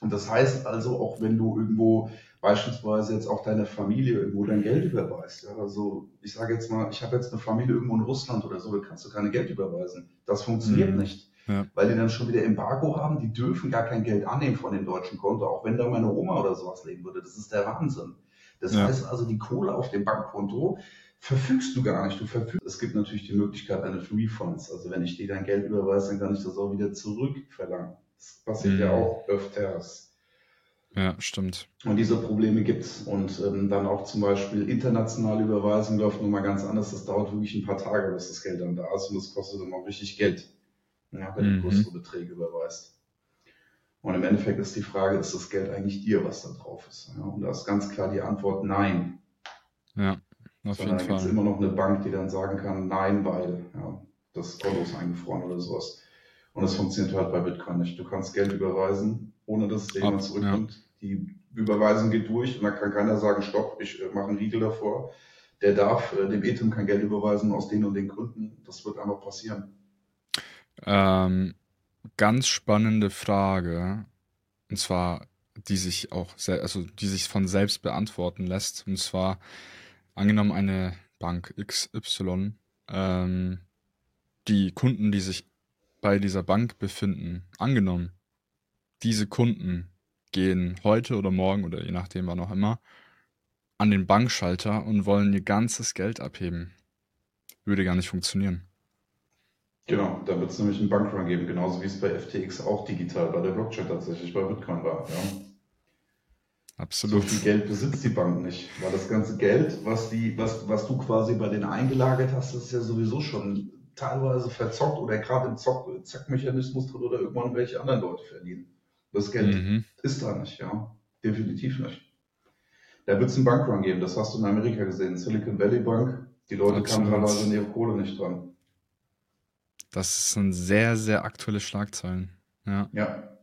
Und das heißt also, auch wenn du irgendwo beispielsweise jetzt auch deiner Familie irgendwo dein Geld überweist, ja, also ich sage jetzt mal, ich habe jetzt eine Familie irgendwo in Russland oder so, da kannst du keine Geld überweisen. Das funktioniert Mhm. nicht, Ja. weil die dann schon wieder Embargo haben, die dürfen gar kein Geld annehmen von dem deutschen Konto, auch wenn da meine Oma oder sowas leben würde. Das ist der Wahnsinn. Das Ja. heißt also, die Kohle auf dem Bankkonto verfügst du gar nicht. Du verfügst. Es gibt natürlich die Möglichkeit eines Refunds. Also wenn ich dir dein Geld überweise, dann kann ich das auch wieder zurückverlangen. Das passiert ja Mhm. auch öfters. Ja, stimmt. Und diese Probleme gibt's Und ähm, dann auch zum Beispiel internationale Überweisungen läuft nochmal ganz anders. Das dauert wirklich ein paar Tage, bis das Geld dann da ist und das kostet dann auch richtig Geld, ja, wenn du Mhm. größere Beträge überweist. Und im Endeffekt ist die Frage, ist das Geld eigentlich dir, was da drauf ist? Ja, und da ist ganz klar die Antwort nein. Ja, auf Sondern jeden da gibt es Fall. immer noch eine Bank, die dann sagen kann, nein, weil ja, das Konto ist eingefroren oder sowas. Und das funktioniert halt bei Bitcoin nicht. Du kannst Geld überweisen, ohne dass es jemand zurückkommt. Ja. Die Überweisung geht durch und dann kann keiner sagen, stopp, ich äh, mache einen Riegel davor. Der darf äh, dem Ethereum kein Geld überweisen aus den und den Gründen. Das wird einfach passieren. Ähm, ganz spannende Frage. Und zwar, die sich auch, also die sich von selbst beantworten lässt. Und zwar, angenommen eine Bank XY, ähm, die Kunden, die sich bei dieser Bank befinden, angenommen, diese Kunden gehen heute oder morgen oder je nachdem wann auch immer an den Bankschalter und wollen ihr ganzes Geld abheben. Würde gar nicht funktionieren. Genau, da wird es nämlich einen Bankrun geben, genauso wie es bei FTX auch digital bei der Blockchain tatsächlich bei Bitcoin war. Ja. Absolut. So viel Geld besitzt die Bank nicht, weil das ganze Geld, was, die, was, was du quasi bei denen eingelagert hast, ist ja sowieso schon teilweise verzockt oder gerade im Zock Zackmechanismus drin oder irgendwann welche anderen Leute verdienen. Das Geld mhm. ist da nicht, ja. Definitiv nicht. Da wird es einen Bankrun geben, das hast du in Amerika gesehen, Silicon Valley Bank. Die Leute Absolut. kamen teilweise in ihre Kohle nicht dran. Das sind sehr, sehr aktuelle Schlagzeilen. Ja. ja.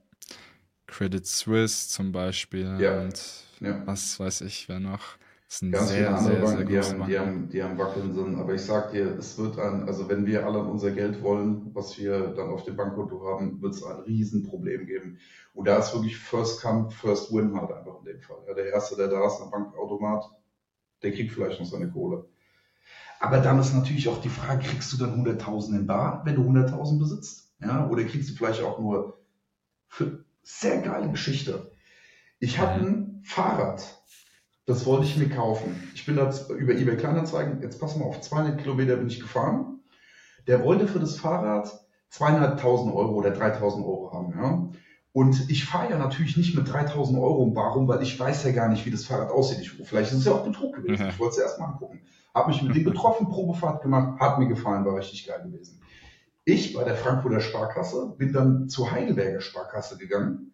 Credit Suisse zum Beispiel ja. und ja. was weiß ich, wer noch. Das sind Ganz sehr, sehr, Banken, die, haben, die, haben, die haben wackeln sind. Aber ich sag dir, es wird ein, also wenn wir alle unser Geld wollen, was wir dann auf dem Bankkonto haben, wird es ein Riesenproblem geben. Und da ist wirklich First Come, First Win halt einfach in dem Fall. Ja, der Erste, der da ist am Bankautomat, der kriegt vielleicht noch seine Kohle. Aber dann ist natürlich auch die Frage, kriegst du dann 100.000 in Bar, wenn du 100.000 besitzt? Ja, oder kriegst du vielleicht auch nur für sehr geile Geschichte. Ich habe mhm. ein Fahrrad, das wollte ich mir kaufen. Ich bin da über eBay Kleinanzeigen, jetzt pass mal auf, 200 Kilometer bin ich gefahren. Der wollte für das Fahrrad zweieinhalbtausend Euro oder 3000 Euro haben. Ja? Und ich fahre ja natürlich nicht mit 3000 Euro im Bar rum, weil ich weiß ja gar nicht, wie das Fahrrad aussieht. Ich, vielleicht ist es ja auch Betrug gewesen. Mhm. Ich wollte es erst mal angucken. Habe mich mit dem getroffen, Probefahrt gemacht, hat mir gefallen, war richtig geil gewesen. Ich bei der Frankfurter Sparkasse bin dann zur Heidelberger Sparkasse gegangen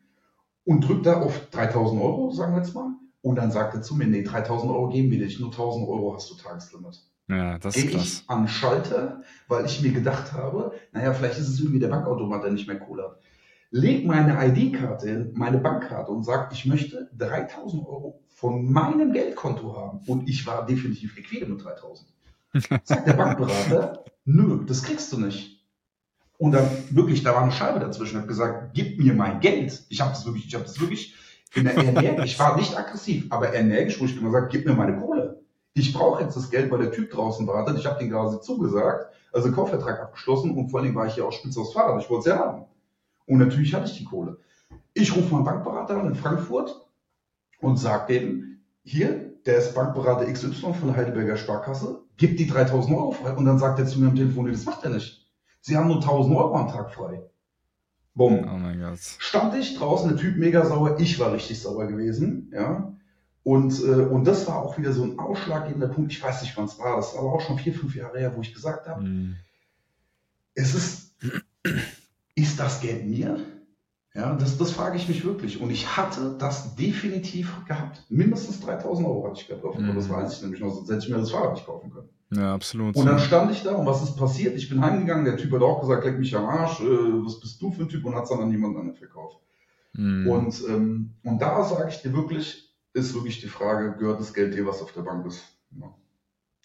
und drücke da auf 3000 Euro, sagen wir jetzt mal. Und dann sagt er zu mir, nee, 3000 Euro geben wir nicht, nur 1000 Euro hast du Tageslimit. Ja, das ist krass. ich an Schalter, weil ich mir gedacht habe, naja, vielleicht ist es irgendwie der Bankautomat, der nicht mehr Kohle hat. Leg meine ID-Karte in, meine Bankkarte und sag, ich möchte 3000 Euro von meinem Geldkonto haben. Und ich war definitiv liquide mit 3000. [laughs] Sagt der Bankberater, nö, das kriegst du nicht. Und dann wirklich, da war eine Scheibe dazwischen, hat gesagt, gib mir mein Geld. Ich habe das wirklich, ich habe das wirklich ich war nicht aggressiv, aber energisch, wo ich immer gesagt, gib mir meine Kohle. Ich brauche jetzt das Geld, weil der Typ draußen wartet. Ich habe den quasi zugesagt, also Kaufvertrag abgeschlossen und vor allem war ich ja auch spitz aufs Fahrrad. Ich wollte es ja haben. Und natürlich hatte ich die Kohle. Ich rufe meinen Bankberater an in Frankfurt und sagt denen, hier, der ist Bankberater XY von der Heidelberger Sparkasse, gibt die 3000 Euro frei. Und dann sagt er zu mir am Telefon, nee, das macht er nicht. Sie haben nur 1000 Euro am Tag frei. Bumm. Oh mein Gott. Stand ich draußen, der Typ mega sauer, ich war richtig sauer gewesen, ja. Und, äh, und das war auch wieder so ein ausschlaggebender Punkt. Ich weiß nicht, wann es war. Das war aber auch schon vier, fünf Jahre her, wo ich gesagt habe, mm. es ist, ist das Geld mir? Ja, das, das frage ich mich wirklich. Und ich hatte das definitiv gehabt. Mindestens 3000 Euro hatte ich gehabt. Mhm. Das weiß ich nämlich noch, sonst hätte ich mir das Fahrrad nicht kaufen können. Ja, absolut. Und dann stand ich da und was ist passiert? Ich bin heimgegangen, der Typ hat auch gesagt, leck mich am Arsch, äh, was bist du für ein Typ? Und hat es dann an jemand anderen verkauft. Mhm. Und, ähm, und da sage ich dir wirklich, ist wirklich die Frage, gehört das Geld dir, was auf der Bank ist? Ja.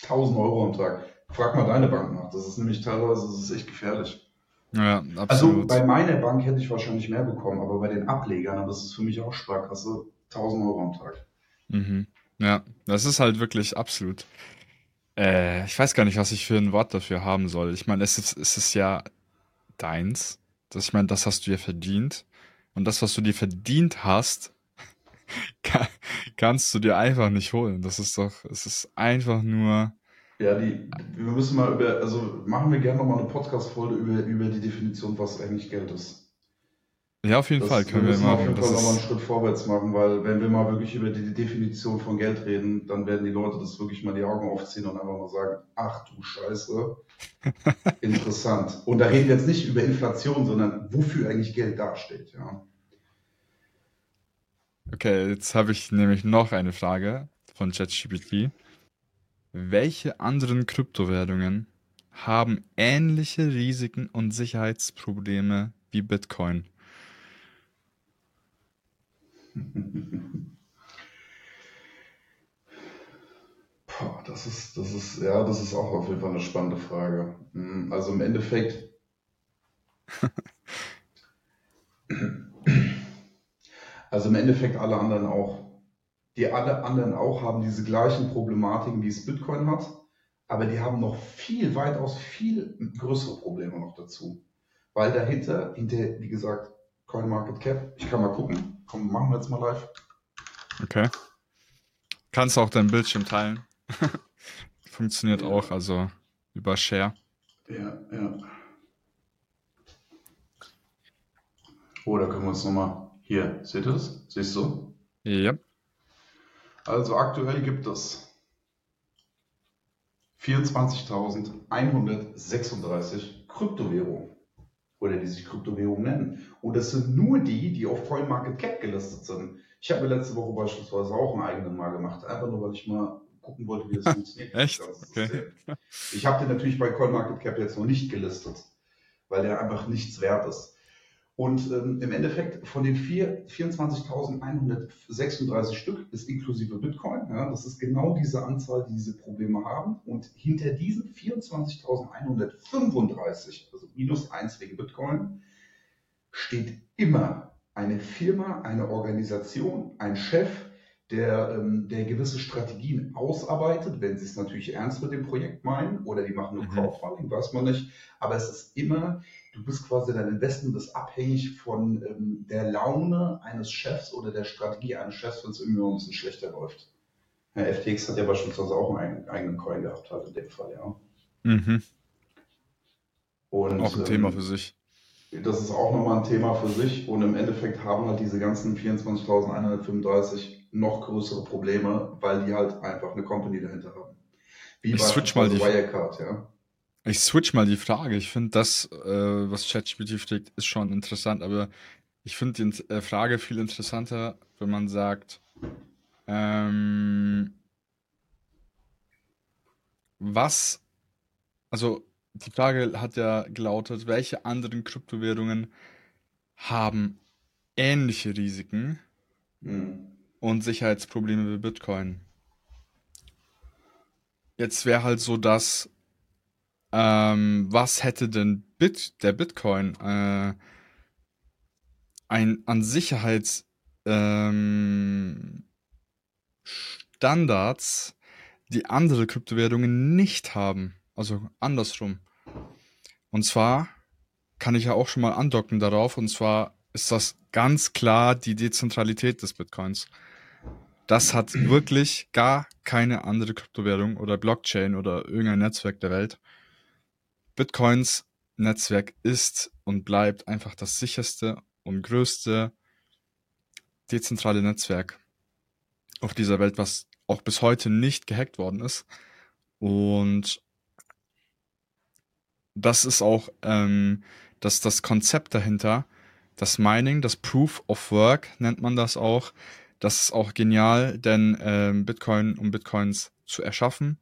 1000 Euro am Tag. Frag mal deine Bank nach. Das ist nämlich teilweise, das ist echt gefährlich. Ja, absolut. Also bei meiner Bank hätte ich wahrscheinlich mehr bekommen, aber bei den Ablegern, das ist für mich auch Sparkasse, 1000 Euro am Tag. Mhm. Ja, das ist halt wirklich absolut. Äh, ich weiß gar nicht, was ich für ein Wort dafür haben soll. Ich meine, es ist, es ist ja deins. Das, ich meine, das hast du dir verdient. Und das, was du dir verdient hast, [laughs] kann, kannst du dir einfach nicht holen. Das ist doch, es ist einfach nur ja, die, wir müssen mal über, also machen wir gerne nochmal eine Podcast-Folge über, über die Definition, was eigentlich Geld ist. Ja, auf jeden das, Fall können wir, wir machen. auf jeden Fall nochmal einen Schritt vorwärts machen, weil wenn wir mal wirklich über die Definition von Geld reden, dann werden die Leute das wirklich mal die Augen aufziehen und einfach mal sagen, ach du Scheiße, [laughs] interessant. Und da reden wir jetzt nicht über Inflation, sondern wofür eigentlich Geld dasteht, ja. Okay, jetzt habe ich nämlich noch eine Frage von ChatGPT. Welche anderen Kryptowährungen haben ähnliche Risiken und Sicherheitsprobleme wie Bitcoin? [laughs] Boah, das ist, das ist, ja, das ist auch auf jeden Fall eine spannende Frage. Hm, also im Endeffekt, [laughs] also im Endeffekt alle anderen auch. Die alle anderen auch haben diese gleichen Problematiken, wie es Bitcoin hat, aber die haben noch viel, weitaus viel größere Probleme noch dazu. Weil dahinter, hinter, wie gesagt, CoinMarketCap, ich kann mal gucken, komm, machen wir jetzt mal live. Okay. Kannst auch dein Bildschirm teilen. [laughs] Funktioniert ja. auch, also über Share. Ja, ja. Oh, da können wir uns nochmal. Hier, seht ihr das? Siehst du? Ja. Also aktuell gibt es 24.136 Kryptowährungen oder die sich Kryptowährungen nennen. Und das sind nur die, die auf CoinMarketCap gelistet sind. Ich habe mir letzte Woche beispielsweise auch einen eigenen mal gemacht, einfach nur weil ich mal gucken wollte, wie das [laughs] funktioniert. Echt? Okay. Ich habe den natürlich bei CoinMarketCap jetzt noch nicht gelistet, weil der einfach nichts wert ist. Und ähm, im Endeffekt von den 24.136 Stück ist inklusive Bitcoin. Ja, das ist genau diese Anzahl, die diese Probleme haben. Und hinter diesen 24.135, also minus 1 wegen Bitcoin, steht immer eine Firma, eine Organisation, ein Chef, der, ähm, der gewisse Strategien ausarbeitet, wenn sie es natürlich ernst mit dem Projekt meinen oder die machen nur mhm. Crowdfunding, weiß man nicht. Aber es ist immer, du bist quasi, dein Investment ist abhängig von ähm, der Laune eines Chefs oder der Strategie eines Chefs, wenn es irgendwie ein bisschen schlechter läuft. Ja, FTX hat ja beispielsweise auch einen eigenen Coin gehabt, halt in dem Fall, ja. Mhm. Und, auch ein ähm, Thema für sich. Das ist auch nochmal ein Thema für sich. Und im Endeffekt haben halt diese ganzen 24.135 noch größere Probleme, weil die halt einfach eine Company dahinter haben. Wie ich switch mal die Wirecard, ja. Ich switch mal die Frage. Ich finde das, äh, was ChatGPT fragt, ist schon interessant, aber ich finde die äh, Frage viel interessanter, wenn man sagt, ähm, was, also die Frage hat ja gelautet, welche anderen Kryptowährungen haben ähnliche Risiken? Mhm und Sicherheitsprobleme wie Bitcoin. Jetzt wäre halt so das, ähm, was hätte denn Bit, der Bitcoin äh, ein, an Sicherheitsstandards, ähm, die andere Kryptowährungen nicht haben. Also andersrum. Und zwar kann ich ja auch schon mal andocken darauf, und zwar ist das ganz klar die Dezentralität des Bitcoins. Das hat wirklich gar keine andere Kryptowährung oder Blockchain oder irgendein Netzwerk der Welt. Bitcoins Netzwerk ist und bleibt einfach das sicherste und größte dezentrale Netzwerk auf dieser Welt, was auch bis heute nicht gehackt worden ist. Und das ist auch ähm, das, das Konzept dahinter, das Mining, das Proof of Work nennt man das auch, das ist auch genial, denn ähm, Bitcoin, um Bitcoins zu erschaffen,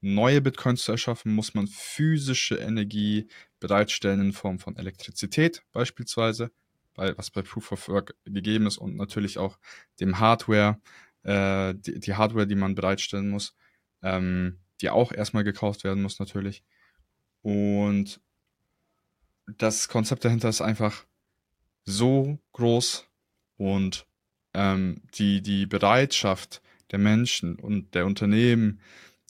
neue Bitcoins zu erschaffen, muss man physische Energie bereitstellen in Form von Elektrizität beispielsweise, weil, was bei Proof of Work gegeben ist und natürlich auch dem Hardware, äh, die, die, Hardware, die man bereitstellen muss, ähm, die auch erstmal gekauft werden muss natürlich. Und das Konzept dahinter ist einfach so groß und ähm, die, die Bereitschaft der Menschen und der Unternehmen,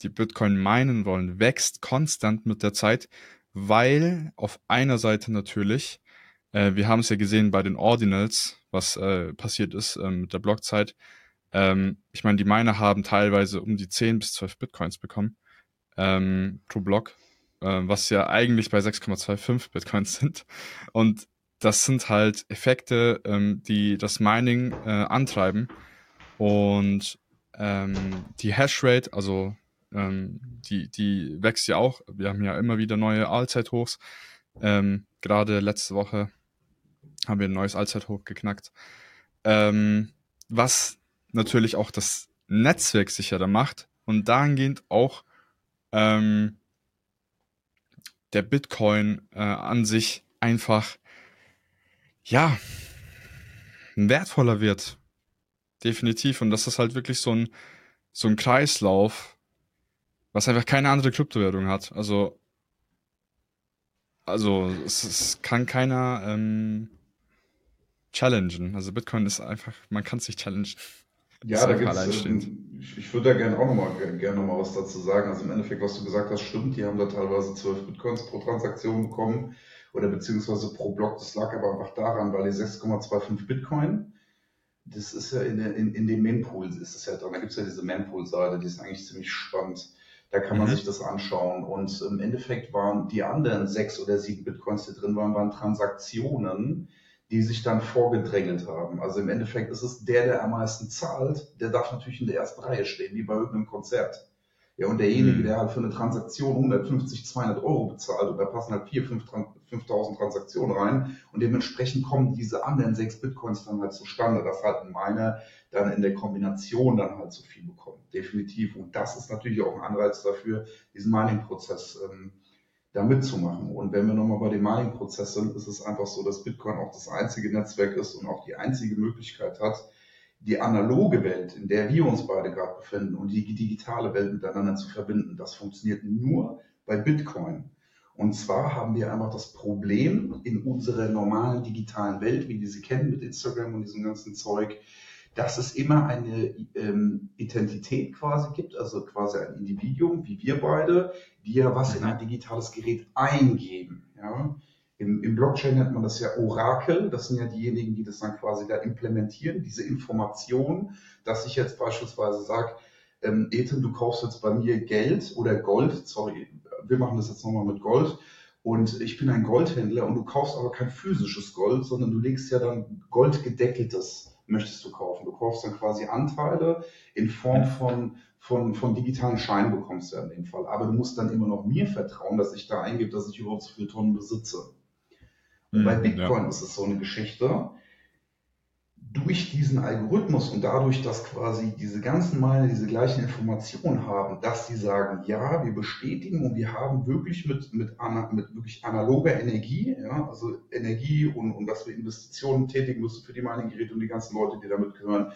die Bitcoin meinen wollen, wächst konstant mit der Zeit, weil auf einer Seite natürlich, äh, wir haben es ja gesehen bei den Ordinals, was äh, passiert ist äh, mit der Blockzeit. Ähm, ich meine, die Miner haben teilweise um die 10 bis 12 Bitcoins bekommen ähm, pro Block, äh, was ja eigentlich bei 6,25 Bitcoins [laughs] sind. Und das sind halt Effekte, ähm, die das Mining äh, antreiben. Und ähm, die Hashrate, also ähm, die, die wächst ja auch. Wir haben ja immer wieder neue Allzeithochs. Ähm, gerade letzte Woche haben wir ein neues Allzeithoch geknackt. Ähm, was natürlich auch das Netzwerk sicherer macht und dahingehend auch ähm, der Bitcoin äh, an sich einfach ja, wertvoller wird. Definitiv. Und das ist halt wirklich so ein, so ein Kreislauf, was einfach keine andere Kryptowährung hat. Also, also es, es kann keiner ähm, challengen. Also Bitcoin ist einfach, man kann es nicht challengen. Ja, da gibt's, ähm, ich, ich würde da gerne auch nochmal gerne noch mal was dazu sagen. Also im Endeffekt, was du gesagt hast, stimmt. Die haben da teilweise 12 Bitcoins pro Transaktion bekommen oder beziehungsweise pro Block. Das lag aber einfach daran, weil die 6,25 Bitcoin, das ist ja in, der, in, in dem Mempool ist es ja dran. Da gibt es ja diese Mempool-Seite, die ist eigentlich ziemlich spannend. Da kann man mhm. sich das anschauen. Und im Endeffekt waren die anderen sechs oder sieben Bitcoins, die drin waren, waren Transaktionen, die sich dann vorgedrängelt haben. Also im Endeffekt ist es der, der am meisten zahlt, der darf natürlich in der ersten Reihe stehen, wie bei irgendeinem Konzert. Ja, und derjenige, mhm. der halt für eine Transaktion 150, 200 Euro bezahlt und da passen halt 4.000, 5.000 Transaktionen rein und dementsprechend kommen diese anderen sechs Bitcoins dann halt zustande, dass halt ein Miner dann in der Kombination dann halt so viel bekommt. Definitiv. Und das ist natürlich auch ein Anreiz dafür, diesen Mining-Prozess ähm, da mitzumachen. Und wenn wir nochmal bei dem Mining-Prozess sind, ist es einfach so, dass Bitcoin auch das einzige Netzwerk ist und auch die einzige Möglichkeit hat, die analoge Welt, in der wir uns beide gerade befinden, und die digitale Welt miteinander zu verbinden. Das funktioniert nur bei Bitcoin. Und zwar haben wir einfach das Problem in unserer normalen digitalen Welt, wie wir sie kennen mit Instagram und diesem ganzen Zeug, dass es immer eine ähm, Identität quasi gibt, also quasi ein Individuum, wie wir beide, die ja was in ein digitales Gerät eingeben. Ja? Im, Im Blockchain nennt man das ja Orakel. Das sind ja diejenigen, die das dann quasi da implementieren, diese Information, dass ich jetzt beispielsweise sage, ähm, Ethan, du kaufst jetzt bei mir Geld oder Gold, sorry, wir machen das jetzt nochmal mit Gold. Und ich bin ein Goldhändler und du kaufst aber kein physisches Gold, sondern du legst ja dann goldgedeckeltes möchtest du kaufen. Du kaufst dann quasi Anteile in Form von, von, von digitalen Scheinen bekommst du ja in dem Fall. Aber du musst dann immer noch mir vertrauen, dass ich da eingebe, dass ich überhaupt so viele Tonnen besitze. Und bei mhm, Bitcoin ja. ist es so eine Geschichte, durch diesen Algorithmus und dadurch, dass quasi diese ganzen Miner diese gleichen Informationen haben, dass sie sagen, ja, wir bestätigen und wir haben wirklich mit, mit, mit wirklich analoger Energie, ja, also Energie und, und dass wir Investitionen tätigen müssen für die Mining-Geräte und die ganzen Leute, die damit gehören,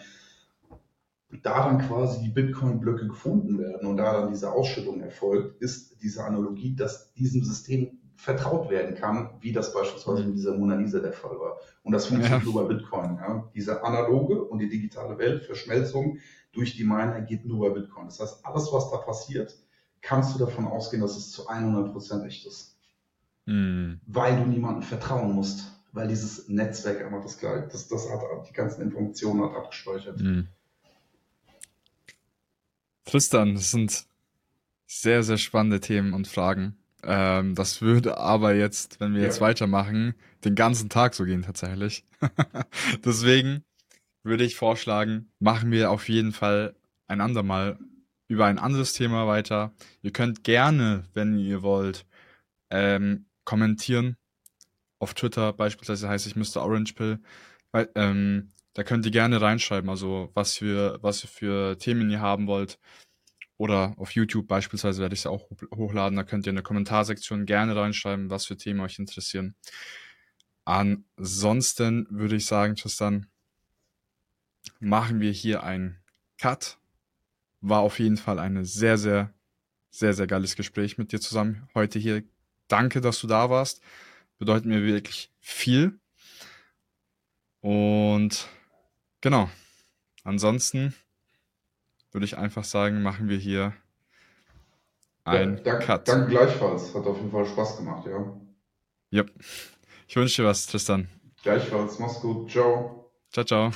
da dann quasi die Bitcoin-Blöcke gefunden werden und da dann diese Ausschüttung erfolgt, ist diese Analogie, dass diesem System vertraut werden kann, wie das beispielsweise mit dieser Mona Lisa der Fall war. Und das funktioniert ja. nur bei Bitcoin. Ja. Diese analoge und die digitale Welt, Verschmelzung durch die Miner geht nur bei Bitcoin. Das heißt, alles, was da passiert, kannst du davon ausgehen, dass es zu 100% echt ist. Mhm. Weil du niemandem vertrauen musst. Weil dieses Netzwerk einfach das gleiche, das, das hat die ganzen Informationen hat abgespeichert. Mhm. Tristan, das sind sehr, sehr spannende Themen und Fragen. Ähm, das würde aber jetzt, wenn wir jetzt weitermachen, den ganzen Tag so gehen tatsächlich. [laughs] Deswegen würde ich vorschlagen, machen wir auf jeden Fall ein andermal über ein anderes Thema weiter. Ihr könnt gerne, wenn ihr wollt, ähm, kommentieren. Auf Twitter beispielsweise heißt ich Mr. Orange Pill. Weil, ähm, da könnt ihr gerne reinschreiben, also was für, was ihr für Themen ihr haben wollt. Oder auf YouTube beispielsweise werde ich es auch hochladen. Da könnt ihr in der Kommentarsektion gerne reinschreiben, was für Themen euch interessieren. Ansonsten würde ich sagen, Tristan, machen wir hier einen Cut. War auf jeden Fall ein sehr, sehr, sehr, sehr geiles Gespräch mit dir zusammen heute hier. Danke, dass du da warst. Bedeutet mir wirklich viel. Und genau. Ansonsten würde ich einfach sagen, machen wir hier ein ja, danke, Cut. Danke gleichfalls. Hat auf jeden Fall Spaß gemacht, ja. Yep. Ich wünsche dir was, Tristan. Gleichfalls. Mach's gut. Ciao. Ciao, ciao.